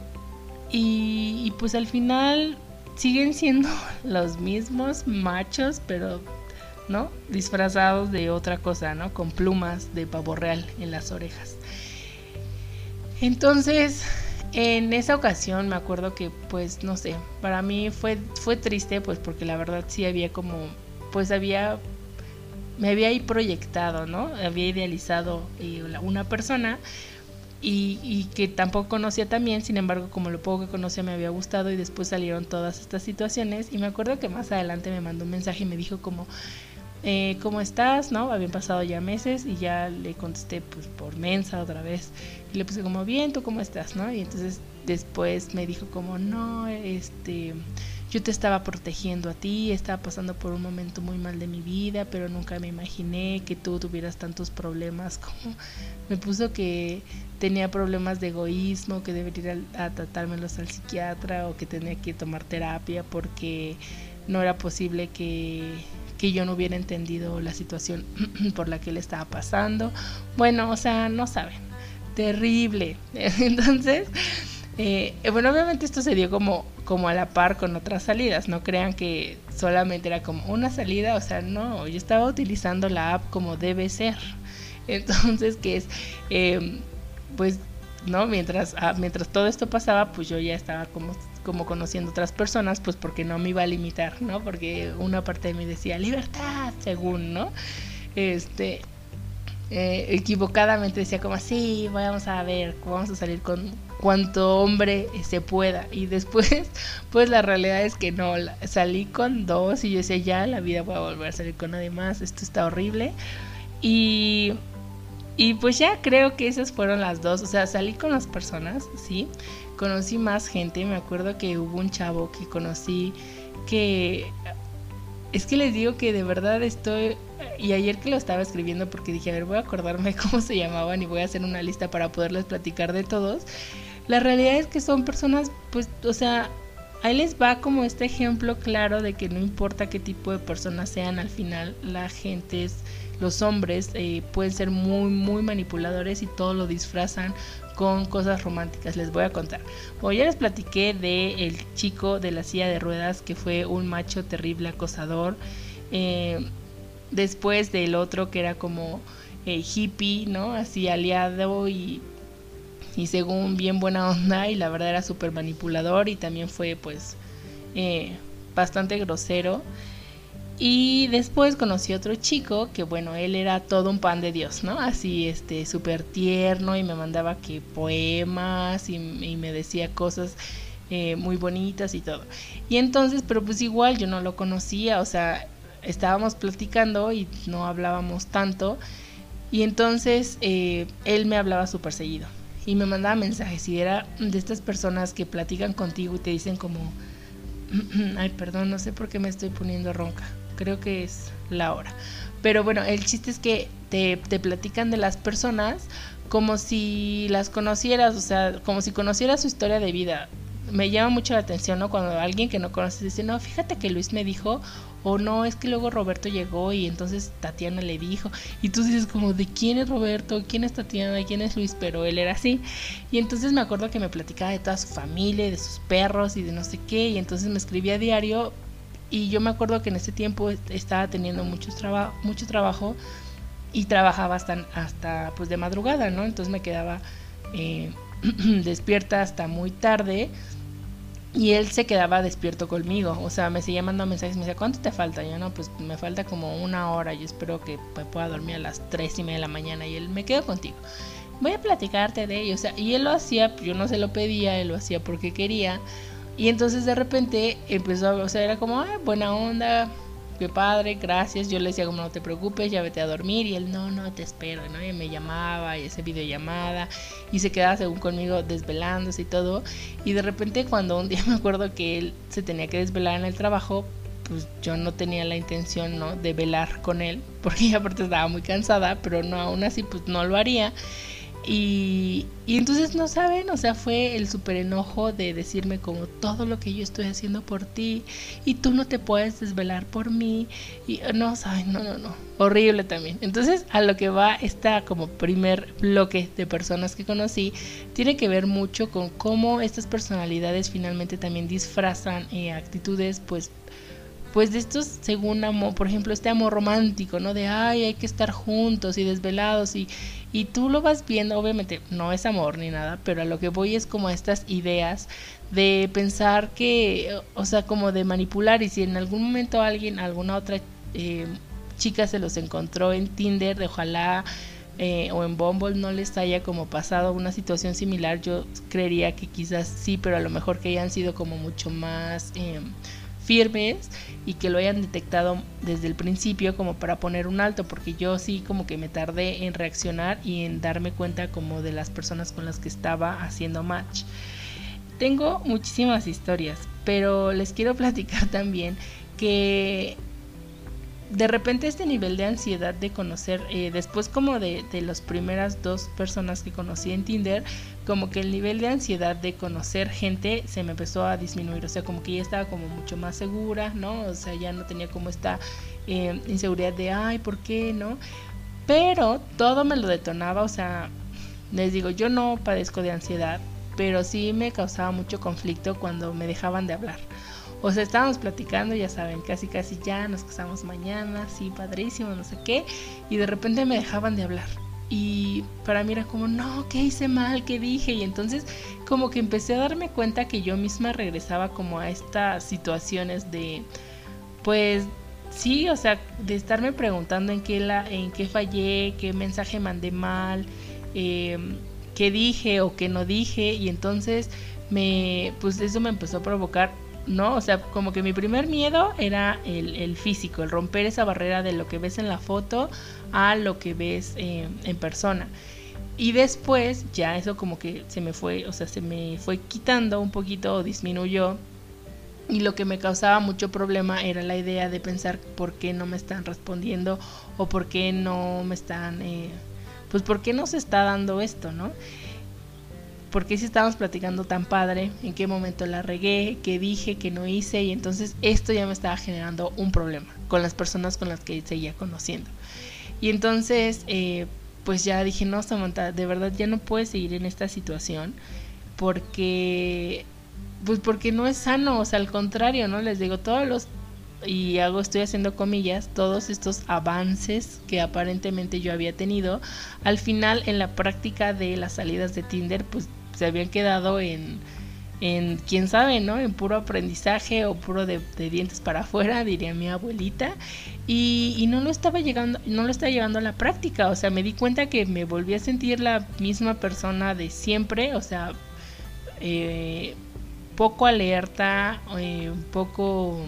S1: y, pues al final siguen siendo los mismos machos, pero ¿no? Disfrazados de otra cosa, ¿no? Con plumas de pavo real en las orejas. Entonces, en esa ocasión me acuerdo que pues no sé, para mí fue fue triste pues porque la verdad sí había como pues había me había ahí proyectado, ¿no? Había idealizado eh, una persona y, y, que tampoco conocía también, sin embargo, como lo poco que conocía me había gustado y después salieron todas estas situaciones y me acuerdo que más adelante me mandó un mensaje y me dijo como, eh, ¿cómo estás? ¿No? Habían pasado ya meses y ya le contesté pues por mensa otra vez. Y le puse como, bien, ¿tú cómo estás? ¿No? Y entonces después me dijo como, no, este, yo te estaba protegiendo a ti, estaba pasando por un momento muy mal de mi vida, pero nunca me imaginé que tú tuvieras tantos problemas como me puso que tenía problemas de egoísmo, que debería ir a, a tratármelos al psiquiatra o que tenía que tomar terapia porque no era posible que que yo no hubiera entendido la situación por la que él estaba pasando. Bueno, o sea, no saben. Terrible. Entonces, eh, bueno, obviamente esto se dio como, como a la par con otras salidas. No crean que solamente era como una salida. O sea, no, yo estaba utilizando la app como debe ser. Entonces, que es, eh, pues, ¿no? Mientras, ah, mientras todo esto pasaba, pues yo ya estaba como como conociendo otras personas, pues porque no me iba a limitar, ¿no? Porque una parte de mí decía libertad, según, ¿no? Este, eh, equivocadamente decía como así, vamos a ver, vamos a salir con cuanto hombre se pueda. Y después, pues la realidad es que no, salí con dos y yo decía, ya, la vida voy a volver a salir con nadie más, esto está horrible. Y, y pues ya creo que esas fueron las dos, o sea, salí con las personas, sí, conocí más gente. Me acuerdo que hubo un chavo que conocí que es que les digo que de verdad estoy y ayer que lo estaba escribiendo porque dije, a ver, voy a acordarme cómo se llamaban y voy a hacer una lista para poderles platicar de todos. La realidad es que son personas, pues, o sea, ahí les va como este ejemplo claro de que no importa qué tipo de personas sean, al final la gente es, los hombres eh, pueden ser muy, muy manipuladores y todo lo disfrazan con cosas románticas. Les voy a contar. Bueno, ya les platiqué de el chico de la silla de ruedas que fue un macho terrible acosador. Eh, después del otro que era como eh, hippie, ¿no? Así aliado y, y según bien buena onda y la verdad era súper manipulador y también fue pues eh, bastante grosero. Y después conocí otro chico que bueno, él era todo un pan de Dios, ¿no? Así, este, súper tierno y me mandaba que poemas y, me decía cosas eh, muy bonitas y todo. Y entonces, pero pues igual yo no lo conocía, o sea, estábamos platicando y no hablábamos tanto. Y entonces eh, él me hablaba súper seguido y me mandaba mensajes y era de estas personas que platican contigo y te dicen como, ay, perdón, no sé por qué me estoy poniendo ronca creo que es la hora. Pero bueno, el chiste es que te, te platican de las personas como si las conocieras, o sea, como si conocieras su historia de vida. Me llama mucho la atención, ¿no? Cuando alguien que no conoces dice, no, fíjate que Luis me dijo, o no, es que luego Roberto llegó y entonces Tatiana le dijo, y tú dices como, ¿de quién es Roberto? ¿Quién es Tatiana? ¿Quién es Luis? Pero él era así. Y entonces me acuerdo que me platicaba de toda su familia, de sus perros y de no sé qué, y entonces me escribía a diario y yo me acuerdo que en ese tiempo estaba teniendo mucho, trabajo mucho trabajo y trabajaba hasta, hasta pues de madrugada, ¿no? Entonces me quedaba eh, despierta hasta muy tarde y él se quedaba despierto conmigo, o sea, me seguía mandando mensajes, me decía, ¿cuánto te falta? yo no, pues me falta como una hora, y espero que me pueda dormir a las tres y media de la mañana y él me quedo contigo. Voy a platicarte de ello, o sea, y él lo hacía, yo no se lo pedía, él lo hacía porque quería, Y entonces de repente empezó, o sea, era como, ah, buena onda, qué padre, gracias. Yo le decía como no te preocupes, ya vete a dormir. Y él, no, no, te espero, ¿no? Y me llamaba y ese videollamada y se quedaba según conmigo desvelándose y todo. Y de repente cuando un día me acuerdo que él se tenía que desvelar en el trabajo, pues yo no tenía la intención, ¿no? De velar con él, porque aparte estaba muy cansada, pero no, aún así pues no lo haría. Y, entonces no saben, o sea, fue el súper enojo de decirme como todo lo que yo estoy haciendo por ti y tú no te puedes desvelar por mí. Y no, saben, no, no, no, horrible también. Entonces a lo que va esta como primer bloque de personas que conocí tiene que ver mucho con cómo estas personalidades finalmente también disfrazan eh, actitudes pues pues de estos según amor, por ejemplo, este amor romántico, ¿no? De, ay, hay que estar juntos y desvelados y, y tú lo vas viendo, obviamente no es amor ni nada, pero a lo que voy es como estas ideas de pensar que, o sea, como de manipular y si en algún momento alguien, alguna otra eh, chica se los encontró en Tinder, de ojalá eh, o en Bumble no les haya como pasado una situación similar, yo creería que quizás sí, pero a lo mejor que hayan sido como mucho más... Eh, firmes y que lo hayan detectado desde el principio como para poner un alto, porque yo sí como que me tardé en reaccionar y en darme cuenta como de las personas con las que estaba haciendo match. Tengo muchísimas historias, pero les quiero platicar también que de repente este nivel de ansiedad de conocer, eh, después como de, de las primeras dos personas que conocí en Tinder, como que el nivel de ansiedad de conocer gente se me empezó a disminuir, o sea, como que ya estaba como mucho más segura, ¿no? O sea, ya no tenía como esta eh, inseguridad de, ay, ¿por qué, no? Pero todo me lo detonaba, o sea, les digo, yo no padezco de ansiedad, pero sí me causaba mucho conflicto cuando me dejaban de hablar. O sea, estábamos platicando, ya saben, casi casi ya nos casamos mañana, sí, padrísimo, no sé qué, y de repente me dejaban de hablar. Y para mí era como, no, ¿qué hice mal? ¿Qué dije? Y entonces como que empecé a darme cuenta que yo misma regresaba como a estas situaciones de, pues sí, o sea, de estarme preguntando en qué, la, en qué fallé, qué mensaje mandé mal, eh, qué dije o qué no dije. Y entonces me, pues eso me empezó a provocar ¿no? O sea, como que mi primer miedo era el, físico, el romper esa barrera de lo que ves en la foto a lo que ves eh, en persona. Y después ya eso como que se me fue, o sea, se me fue quitando un poquito o disminuyó. Y lo que me causaba mucho problema era la idea de pensar por qué no me están respondiendo o por qué no me están, eh, pues por qué no se está dando esto, ¿no? Por qué si estábamos platicando tan padre, en qué momento la regué, qué dije, qué no hice, y entonces esto ya me estaba generando un problema con las personas con las que seguía conociendo. Y entonces, eh, pues ya dije, no, Samantha, de verdad ya no puedes seguir en esta situación porque, pues porque no es sano, o sea, al contrario, ¿no? Les digo, todos los, y hago, estoy haciendo comillas, todos estos avances que aparentemente yo había tenido, al final en la práctica de las salidas de Tinder, pues se habían quedado en, en quién sabe, ¿no? En puro aprendizaje o puro de, dientes para afuera, diría mi abuelita. Y, no lo estaba llegando, no lo estaba llevando a la práctica. O sea, me di cuenta que me volví a sentir la misma persona de siempre. O sea, eh, poco alerta, eh, un poco,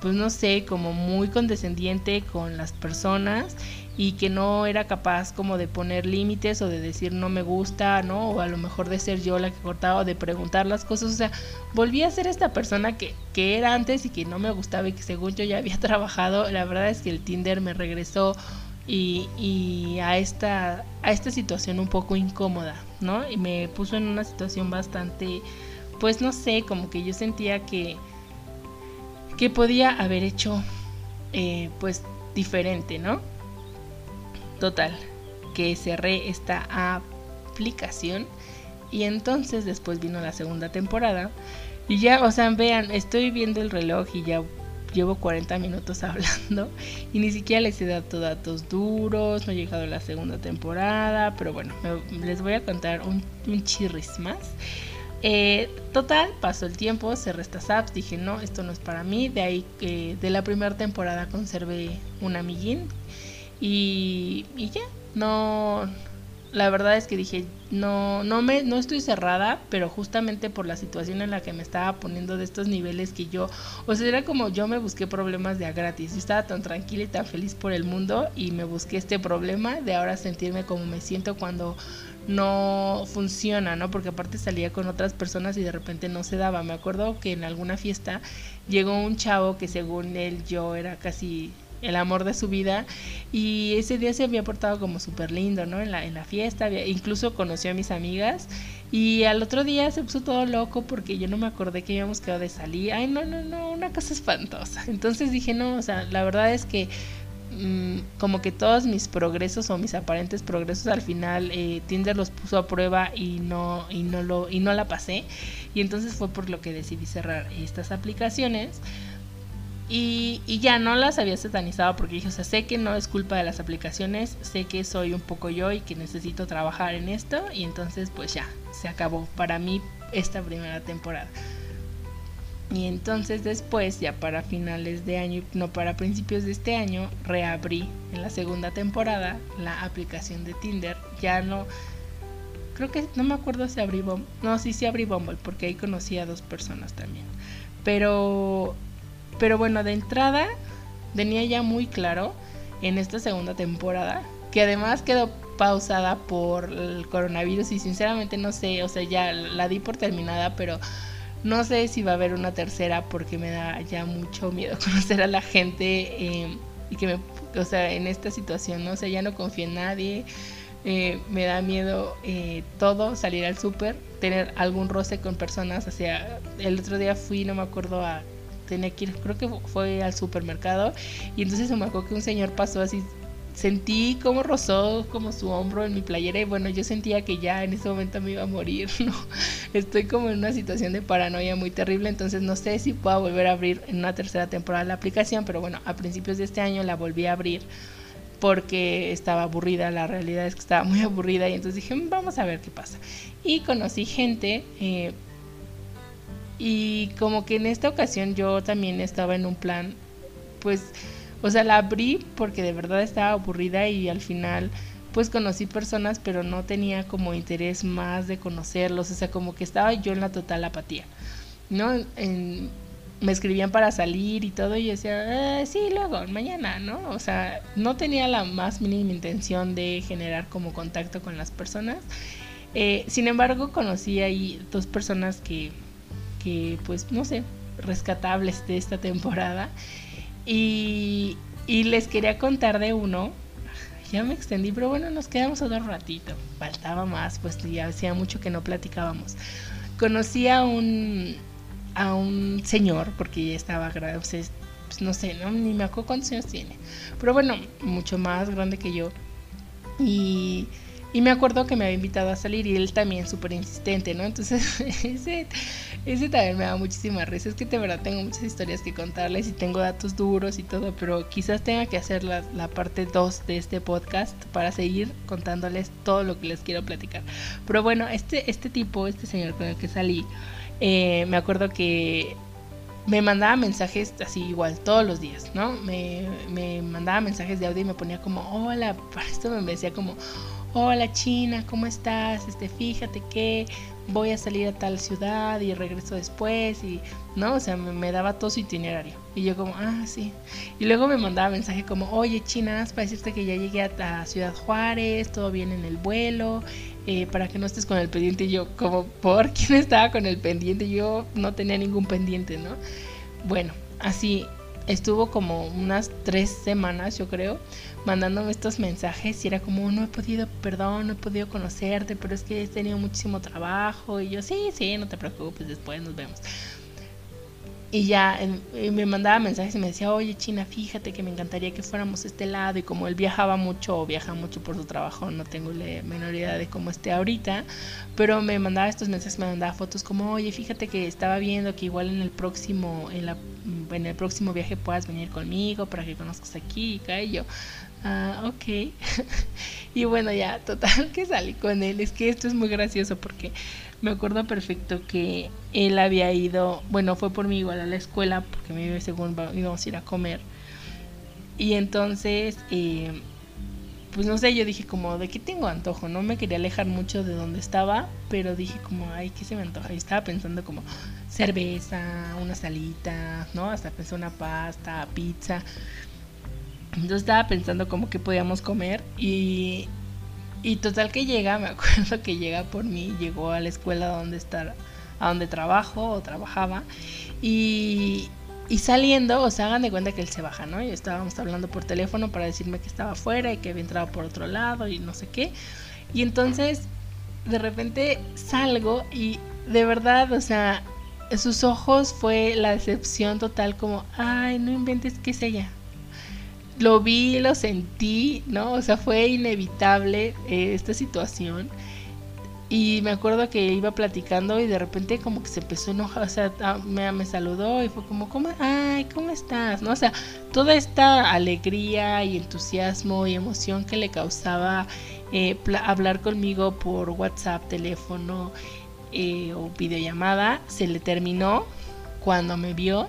S1: pues no sé, como muy condescendiente con las personas y que no era capaz como de poner límites o de decir no me gusta, ¿no? O a lo mejor de ser yo la que cortaba o de preguntar las cosas. O sea, volví a ser esta persona que, que era antes y que no me gustaba y que según yo ya había trabajado. La verdad es que el Tinder me regresó y, y a, esta, a esta situación un poco incómoda, ¿no? Y me puso en una situación bastante, pues no sé, como que yo sentía que, que podía haber hecho eh, pues diferente, ¿no? Total, que cerré esta aplicación y entonces después vino la segunda temporada y ya, o sea, vean, estoy viendo el reloj y ya llevo 40 minutos hablando y ni siquiera les he dado datos duros, no he llegado a la segunda temporada, pero bueno, les voy a contar un, chirris más. Eh, total, pasó el tiempo, cerré estas apps, dije no, esto no es para mí, de ahí que de la primera temporada conservé un amiguín y, ya, no, la verdad es que dije, no, no me, no estoy cerrada, pero justamente por la situación en la que me estaba poniendo de estos niveles que yo, o sea, era como yo me busqué problemas de a gratis. Yo estaba tan tranquila y tan feliz por el mundo y me busqué este problema de ahora sentirme como me siento cuando no funciona, ¿no? Porque aparte salía con otras personas y de repente no se daba. Me acuerdo que en alguna fiesta llegó un chavo que según él yo era casi el amor de su vida. Y ese día se había portado como súper lindo, ¿no? En la, en la fiesta, incluso conoció a mis amigas. Y al otro día se puso todo loco porque yo no me acordé que habíamos quedado de salir, ay no, no, no, una cosa espantosa. Entonces dije, no, o sea, la verdad es que mm, como que todos mis progresos o mis aparentes progresos al final eh, Tinder los puso a prueba y no, y no lo, y no la pasé. Y entonces fue por lo que decidí cerrar estas aplicaciones y, ya no las había satanizado porque dije, o sea, sé que no es culpa de las aplicaciones, sé que soy un poco yo y que necesito trabajar en esto y entonces pues ya, se acabó para mí esta primera temporada. Y entonces después, ya para finales de año, no para principios de este año, reabrí en la segunda temporada la aplicación de Tinder. Ya no, creo que no me acuerdo si abrí Bumble, no, sí, sí abrí Bumble porque ahí conocí a dos personas también. Pero pero bueno, de entrada tenía ya muy claro en esta segunda temporada, que además quedó pausada por el coronavirus y sinceramente no sé, o sea, ya la di por terminada, pero no sé si va a haber una tercera porque me da ya mucho miedo conocer a la gente eh, y que me, o sea, en esta situación, ¿no? O sea, ya no confío en nadie, eh, me da miedo eh, todo, salir al súper, tener algún roce con personas, o sea, el otro día fui, no me acuerdo a tenía que ir, creo que fue al supermercado y entonces se me acuerdo que un señor pasó así sentí como rozó como su hombro en mi playera y bueno, yo sentía que ya en ese momento me iba a morir, ¿no? Estoy como en una situación de paranoia muy terrible, entonces no sé si puedo volver a abrir en una tercera temporada la aplicación, pero bueno, a principios de este año la volví a abrir porque estaba aburrida, la realidad es que estaba muy aburrida y entonces dije, mm, vamos a ver qué pasa. Y conocí gente, eh, y como que en esta ocasión yo también estaba en un plan, pues, o sea, la abrí porque de verdad estaba aburrida y al final pues conocí personas, pero no tenía como interés más de conocerlos, o sea, como que estaba yo en la total apatía, ¿no? me escribían para salir y todo y yo decía, eh, sí, luego, mañana, ¿no? O sea, no tenía la más mínima intención de generar como contacto con las personas. Eh, sin embargo, conocí ahí dos personas que que pues no sé, rescatables de esta temporada. Y, y les quería contar de uno. Ya me extendí, pero bueno, nos quedamos otro ratito. Faltaba más, pues ya hacía mucho que no platicábamos. Conocí a un, a un señor, porque ya estaba grande, pues no sé, ¿no? ni me acuerdo cuántos años tiene. Pero bueno, mucho más grande que yo. Y y me acuerdo que me había invitado a salir y él también súper insistente, ¿no? Entonces, ese también me da muchísima risa. Es que de verdad tengo muchas historias que contarles y tengo datos duros y todo, pero quizás tenga que hacer la, la parte 2 de este podcast para seguir contándoles todo lo que les quiero platicar. Pero bueno, este, este tipo, este señor con el que salí, eh, me acuerdo que me mandaba mensajes así igual todos los días, ¿no? Me, me mandaba mensajes de audio y me ponía como, hola, para esto me decía como, hola China, ¿cómo estás? Este, fíjate que voy a salir a tal ciudad y regreso después y, ¿no? O sea, me, daba todo su itinerario. Y yo como, ah, sí. Y luego me mandaba mensaje como, oye China, para decirte que ya llegué a, Ciudad Juárez, todo bien en el vuelo, eh, para que no estés con el pendiente. Y yo como, ¿por quién estaba con el pendiente? Yo no tenía ningún pendiente, ¿no? Bueno, así estuvo como unas tres semanas, yo creo, mandándome estos mensajes y era como, no he podido, perdón, no he podido conocerte, pero es que he tenido muchísimo trabajo y yo, sí, sí, no te preocupes, después nos vemos. Y ya me mandaba mensajes y me decía, oye China, fíjate que me encantaría que fuéramos a este lado. Y como él viajaba mucho o viaja mucho por su trabajo, no tengo la menor idea de cómo esté ahorita. Pero me mandaba estos mensajes, me mandaba fotos como, oye, fíjate que estaba viendo que igual en el próximo, en, la, en el próximo viaje puedas venir conmigo para que conozcas aquí y yo. Ah, ok. y bueno, ya, total que salí con él. Es que esto es muy gracioso porque me acuerdo perfecto que él había ido, bueno, fue por mí igual a la escuela, porque me según íbamos a ir a comer. Y entonces, eh, pues no sé, yo dije como, ¿de qué tengo antojo? No me quería alejar mucho de donde estaba, pero dije como, ay, ¿qué se me antoja? Y estaba pensando como cerveza, una salita, ¿no? Hasta pensé una pasta, pizza. Entonces estaba pensando como que podíamos comer y, y total que llega, me acuerdo que llega por mí, llegó a la escuela donde está, a donde trabajo o trabajaba y, y saliendo, o sea, hagan de cuenta que él se baja, ¿no? Y estábamos hablando por teléfono para decirme que estaba afuera y que había entrado por otro lado y no sé qué. Y entonces, de repente salgo y de verdad, o sea, sus ojos fue la decepción total, como, ay, no inventes que es ella. Lo vi, lo sentí, ¿no? O sea, fue inevitable eh, esta situación. Y me acuerdo que iba platicando y de repente como que se empezó a enojar, o sea, ah, me, me, saludó y fue como, ¿cómo, ay, ¿cómo estás? ¿No? O sea, toda esta alegría y entusiasmo y emoción que le causaba eh, hablar conmigo por WhatsApp, teléfono eh, o videollamada, se le terminó cuando me vio.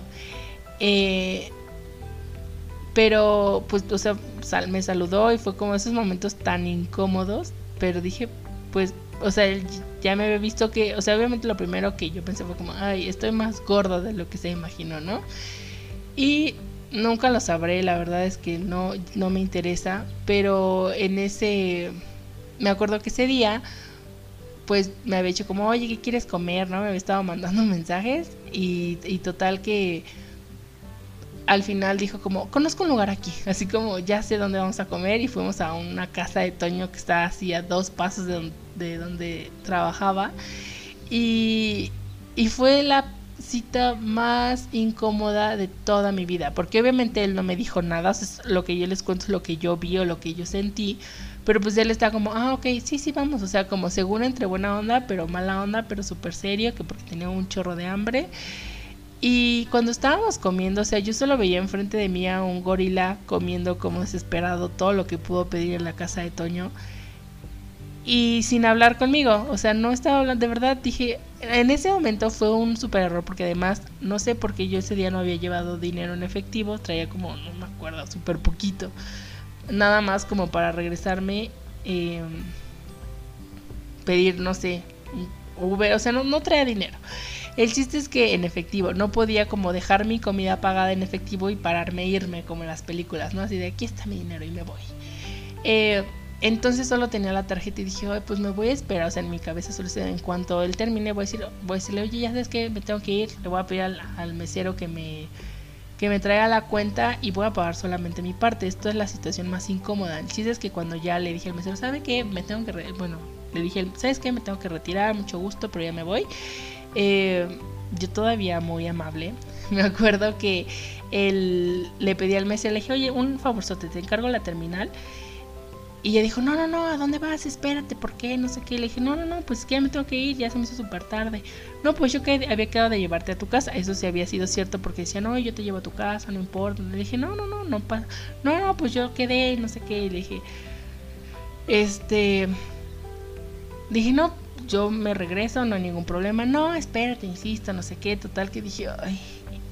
S1: Eh, pero pues, o sea, me saludó y fue como esos momentos tan incómodos, pero dije, pues o sea, ya me había visto que, o sea, obviamente lo primero que yo pensé fue como, ay, estoy más gordo de lo que se imaginó, ¿no? Y nunca lo sabré, la verdad es que no, no me interesa, pero en ese, me acuerdo que ese día, pues me había dicho como, oye, ¿qué quieres comer? ¿No? Me había estado mandando mensajes y, y total que al final dijo como, conozco un lugar aquí, así como ya sé dónde vamos a comer y fuimos a una casa de Toño que está así a dos pasos de donde, trabajaba y, y fue la cita más incómoda de toda mi vida, porque obviamente él no me dijo nada, lo que yo les cuento es lo que yo vi o lo que yo sentí, pero pues él está como, ah, ok, sí, sí, vamos, o sea, como seguro entre buena onda, pero mala onda, pero súper serio, que porque tenía un chorro de hambre. Y cuando estábamos comiendo, o sea, yo solo veía enfrente de mí a un gorila comiendo como desesperado todo lo que pudo pedir en la casa de Toño. Y sin hablar conmigo, o sea, no estaba hablando, de verdad dije, en ese momento fue un super error porque además no sé por qué yo ese día no había llevado dinero en efectivo, traía como, no me acuerdo, súper poquito. Nada más como para regresarme, eh, pedir, no sé, Uber, o sea, no, no traía dinero. El chiste es que en efectivo, no podía como dejar mi comida pagada en efectivo y pararme e irme como en las películas, ¿no? Así de aquí está mi dinero y me voy. Eh, entonces solo tenía la tarjeta y dije, pues me voy a esperar. O sea, en mi cabeza solo en cuanto él termine, voy a, decir, voy a decirle, oye, ya sabes que me tengo que ir. Le voy a pedir al, mesero que me, que me traiga la cuenta y voy a pagar solamente mi parte. Esto es la situación más incómoda. El chiste es que cuando ya le dije al mesero, ¿sabe qué? Me tengo que. Bueno, le dije, ¿sabes qué? Me tengo que retirar, mucho gusto, pero ya me voy. Eh, yo todavía muy amable. Me acuerdo que él, le pedí al mesero, le dije, oye, un favorzote, te encargo la terminal. Y ella dijo, no, no, no, ¿a dónde vas? Espérate, ¿por qué? No sé qué. Le dije, no, no, no, pues que ya me tengo que ir, ya se me hizo súper tarde. No, pues yo que había quedado de llevarte a tu casa. Eso sí había sido cierto porque decía, no, yo te llevo a tu casa, no importa. Le dije, no, no, no, no pasa. No, no, pues yo quedé, no sé qué. le dije, este. Dije, no, yo me regreso, no hay ningún problema. No, espérate, insisto, no sé qué. Total que dije.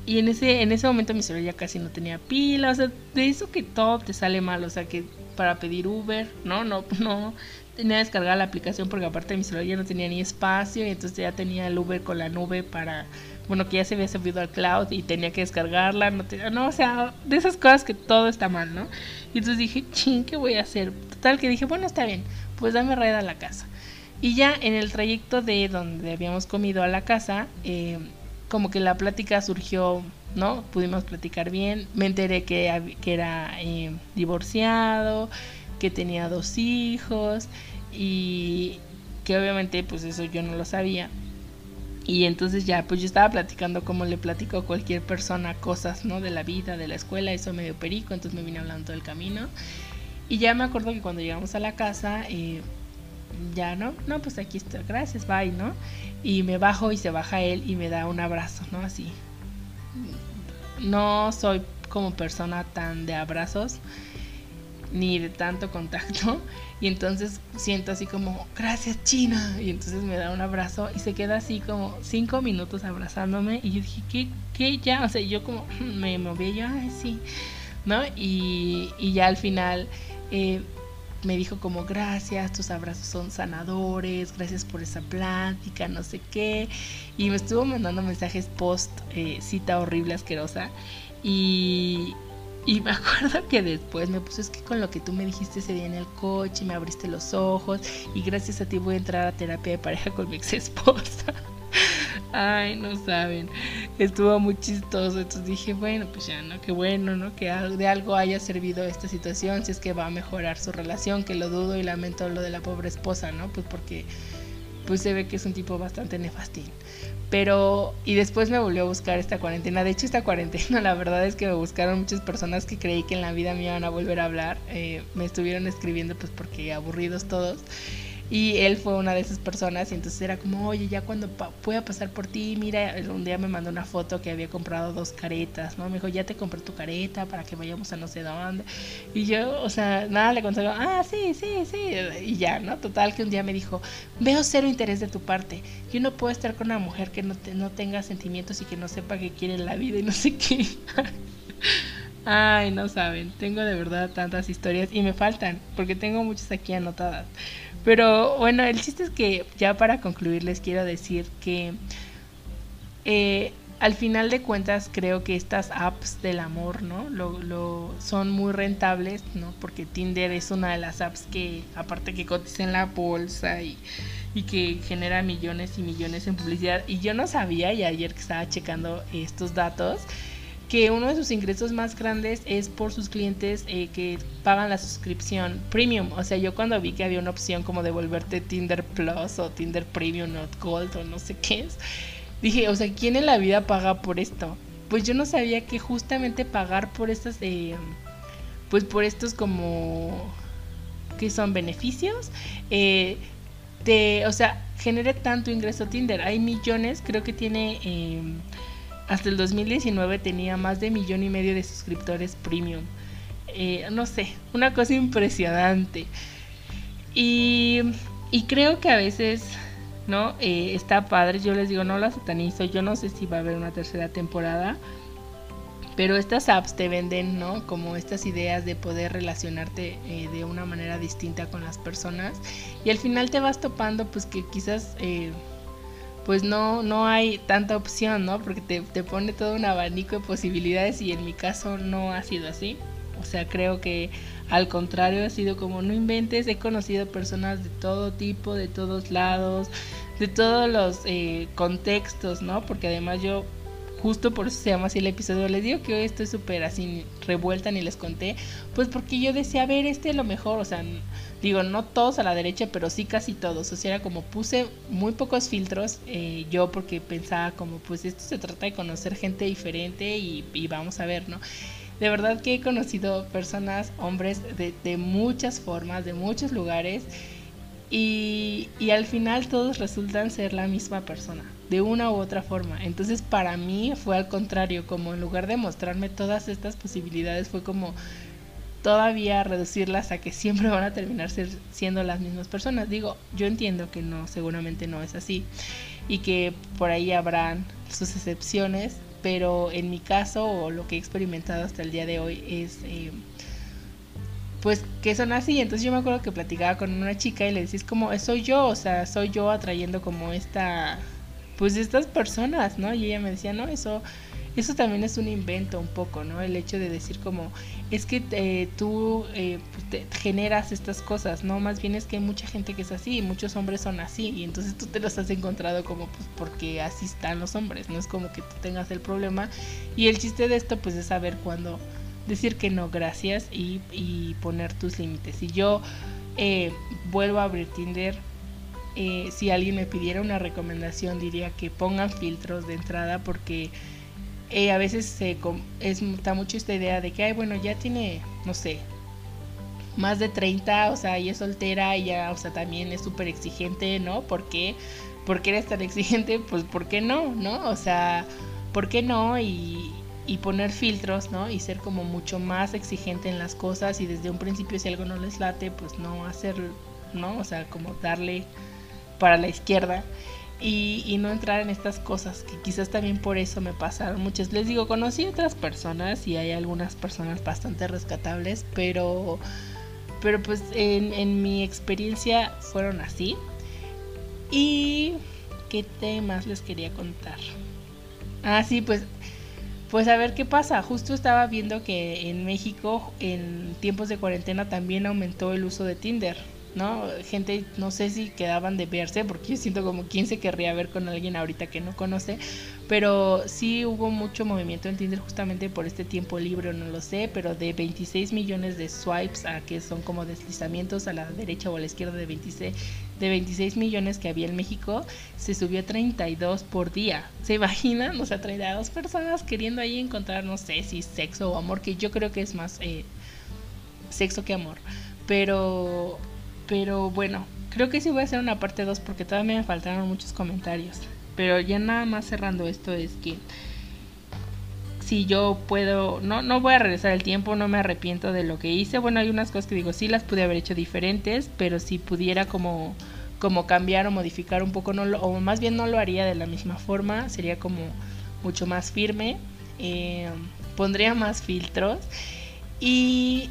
S1: Y en ese, en ese momento mi celular ya casi no tenía pila. O sea, de eso que todo te sale mal. O sea, que para pedir Uber, no, no, no. Tenía descargada la aplicación porque aparte mi celular ya no tenía ni espacio. Y entonces ya tenía el Uber con la nube para. Bueno, que ya se había subido al cloud y tenía que descargarla. No, no, o sea, de esas cosas que todo está mal, ¿no? Y entonces dije, ching, ¿qué voy a hacer? Total que dije, bueno, está bien, pues dame red a la casa. Y ya en el trayecto de donde habíamos comido a la casa, eh, como que la plática surgió, ¿no? Pudimos platicar bien. Me enteré que, que era eh, divorciado, que tenía dos hijos y que obviamente pues eso yo no lo sabía. Y entonces ya, pues yo estaba platicando como le platico a cualquier persona cosas, ¿no? De la vida, de la escuela, eso medio perico, entonces me vine hablando del camino. Y ya me acuerdo que cuando llegamos a la casa, eh, ya no, no, pues aquí estoy, gracias, bye, ¿no? Y me bajo y se baja él y me da un abrazo, ¿no? Así. No soy como persona tan de abrazos ni de tanto contacto y entonces siento así como gracias China y entonces me da un abrazo y se queda así como cinco minutos abrazándome y yo dije ¿qué, qué ya? o sea yo como me moví yo ay sí ¿no? y, y ya al final eh, me dijo como gracias, tus abrazos son sanadores, gracias por esa plática, no sé qué. Y me estuvo mandando mensajes post eh, cita horrible, asquerosa. Y, y me acuerdo que después me puso, es que con lo que tú me dijiste ese día en el coche, me abriste los ojos y gracias a ti voy a entrar a terapia de pareja con mi ex esposa. Ay, no saben. Estuvo muy chistoso. Entonces dije, bueno, pues ya, ¿no? Qué bueno, ¿no? Que de algo haya servido esta situación. Si es que va a mejorar su relación, que lo dudo y lamento lo de la pobre esposa, ¿no? Pues porque pues se ve que es un tipo bastante nefastín. Pero, y después me volvió a buscar esta cuarentena. De hecho, esta cuarentena, la verdad es que me buscaron muchas personas que creí que en la vida me iban a volver a hablar. Eh, me estuvieron escribiendo, pues porque aburridos todos. Y él fue una de esas personas y entonces era como, oye, ya cuando pueda pasar por ti, mira, un día me mandó una foto que había comprado dos caretas, ¿no? Me dijo, ya te compré tu careta para que vayamos a no sé dónde. Y yo, o sea, nada, le conté, ah, sí, sí, sí. Y ya, ¿no? Total que un día me dijo, veo cero interés de tu parte. Yo no puedo estar con una mujer que no, no tenga sentimientos y que no sepa que quiere la vida y no sé qué. Ay, no saben, tengo de verdad tantas historias y me faltan, porque tengo muchas aquí anotadas. Pero bueno, el chiste es que ya para concluir les quiero decir que eh, al final de cuentas creo que estas apps del amor, ¿no? Lo, son muy rentables, ¿no? Porque Tinder es una de las apps que, aparte que cotiza en la bolsa y, y que genera millones y millones en publicidad. Y yo no sabía, y ayer que estaba checando estos datos, que uno de sus ingresos más grandes es por sus clientes eh, que pagan la suscripción premium. O sea, yo cuando vi que había una opción como de volverte Tinder Plus o Tinder Premium o Gold o no sé qué es, dije, o sea, ¿quién en la vida paga por esto? Pues yo no sabía que justamente pagar por estas, eh, pues por estos como, que son beneficios, eh, te, o sea, genere tanto ingreso Tinder. Hay millones, creo que tiene em, hasta el 2019 tenía más de millón y medio de suscriptores premium. Eh, no sé, una cosa impresionante. Y, creo que a veces, ¿no? Eh, está padre, yo les digo, no la satanizo, yo no sé si va a haber una tercera temporada. Pero estas apps te venden, ¿no? Como estas ideas de poder relacionarte eh, de una manera distinta con las personas. Y al final te vas topando, pues que quizás pues no, no hay tanta opción, ¿no? Porque te, te pone todo un abanico de posibilidades y en mi caso no ha sido así. O sea, creo que al contrario ha sido como no inventes, he conocido personas de todo tipo, de todos lados, de todos los eh, contextos, ¿no? Porque además yo justo por eso se llama así el episodio. Les digo que hoy estoy súper así revuelta ni les conté, pues porque yo decía, ver, este es lo mejor, o sea, digo, no todos a la derecha, pero sí casi todos. O sea, era como puse muy pocos filtros, eh, yo porque pensaba como, pues esto se trata de conocer gente diferente y, vamos a ver, ¿no? De verdad que he conocido personas, hombres de, de muchas formas, de muchos lugares. Y, y, al final todos resultan ser la misma persona, de una u otra forma. Entonces para mí fue al contrario, como en lugar de mostrarme todas estas posibilidades, fue como todavía reducirlas a que siempre van a terminar siendo las mismas personas. Digo, yo entiendo que no, seguramente no es así y que por ahí habrán sus excepciones, pero en mi caso o lo que he experimentado hasta el día de hoy es... Eh, pues que son así. Entonces yo me acuerdo que platicaba con una chica y le decís como, soy yo, o sea, soy yo atrayendo como esta, pues estas personas, ¿no? Y ella me decía, no, eso eso también es un invento un poco, ¿no? El hecho de decir como, es que eh, tú eh, pues, generas estas cosas, ¿no? Más bien es que hay mucha gente que es así, y muchos hombres son así, y entonces tú te los has encontrado como, pues, porque así están los hombres, no es como que tú tengas el problema. Y el chiste de esto, pues, es saber cuándo decir que no, gracias, y, y poner tus límites. Si yo eh, vuelvo a abrir Tinder, si alguien me pidiera una recomendación, diría que pongan filtros de entrada porque eh, a veces se está mucho esta idea de que, ay, bueno, ya tiene, no sé, más de 30, o sea, y es soltera, y ya, o sea, también es súper exigente, ¿no? ¿Por qué? ¿Por qué eres tan exigente? Pues, ¿por qué no? ¿No? O sea, ¿por qué no? Y, poner filtros, ¿no? Y ser como mucho más exigente en las cosas y desde un principio si algo no les late, pues no hacerlo, ¿no? O sea, como darle para la izquierda y, no entrar en estas cosas que quizás también por eso me pasaron muchas. Les digo, conocí otras personas y hay algunas personas bastante rescatables, pero pero pues en, en mi experiencia fueron así. Y qué temas les quería contar. Ah, sí, pues pues a ver qué pasa. Justo estaba viendo que en México en tiempos de cuarentena también aumentó el uso de Tinder. ¿No? Gente, no sé si quedaban de verse, porque yo siento como quién se querría ver con alguien ahorita que no conoce, pero sí hubo mucho movimiento en Tinder justamente por este tiempo libre, no lo sé, pero de 26 millones de swipes a que son como deslizamientos a la derecha o a la izquierda de 26, de 26 millones que había en México, se subió a 32 por día. ¿Se imaginan? O sea, 32 personas queriendo ahí encontrar, no sé si sexo o amor, que yo creo que es más eh, sexo que amor. Pero pero bueno, creo que sí voy a hacer una parte 2 porque todavía me faltaron muchos comentarios. Pero ya nada más cerrando esto es que si yo puedo, no, no voy a regresar el tiempo, no me arrepiento de lo que hice. Bueno, hay unas cosas que digo, sí las pude haber hecho diferentes, pero si pudiera como, como cambiar o modificar un poco, no o más bien no lo haría de la misma forma, sería como mucho más firme, eh, pondría más filtros y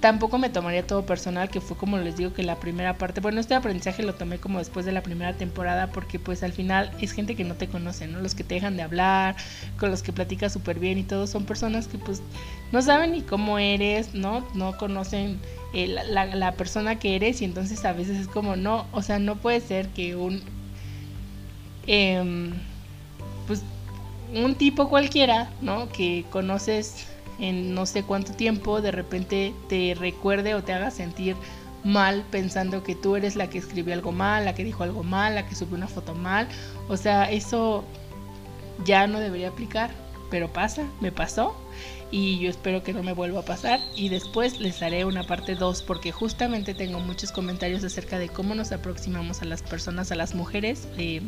S1: tampoco me tomaría todo personal, que fue como les digo que la primera parte, bueno, este aprendizaje lo tomé como después de la primera temporada, porque pues al final es gente que no te conoce, ¿no? Los que te dejan de hablar, con los que platicas súper bien y todo, son personas que pues no saben ni cómo eres, ¿no? No conocen eh, la, la, persona que eres y entonces a veces es como, no, o sea, no puede ser que un... Eh, pues un tipo cualquiera, ¿no? Que conoces en no sé cuánto tiempo de repente te recuerde o te haga sentir mal pensando que tú eres la que escribió algo mal, la que dijo algo mal, la que subió una foto mal. O sea, eso ya no debería aplicar, pero pasa, me pasó y yo espero que no me vuelva a pasar y después les haré una parte 2 porque justamente tengo muchos comentarios acerca de cómo nos aproximamos a las personas, a las mujeres. Eh,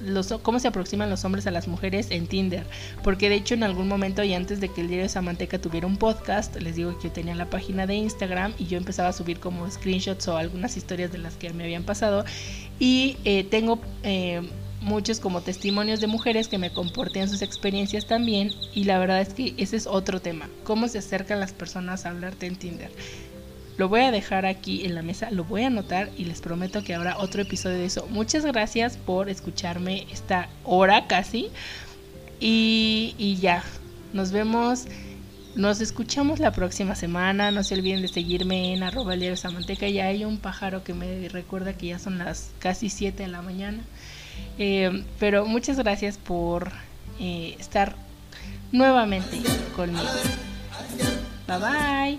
S1: los, cómo se aproximan los hombres a las mujeres en Tinder. Porque de hecho en algún momento y antes de que el diario de Samanteca tuviera un podcast, les digo que yo tenía la página de Instagram y yo empezaba a subir como screenshots o algunas historias de las que me habían pasado. Y eh, tengo eh, muchos como testimonios de mujeres que me compartían sus experiencias también. Y la verdad es que ese es otro tema. Cómo se acercan las personas a hablarte en Tinder. Lo voy a dejar aquí en la mesa, lo voy a anotar y les prometo que habrá otro episodio de eso. Muchas gracias por escucharme esta hora casi. Y, ya, nos vemos. Nos escuchamos la próxima semana. No se olviden de seguirme en arroba el. Ya hay un pájaro que me recuerda que ya son las casi 7 de la mañana. Eh, pero muchas gracias por eh, estar nuevamente conmigo. Bye bye.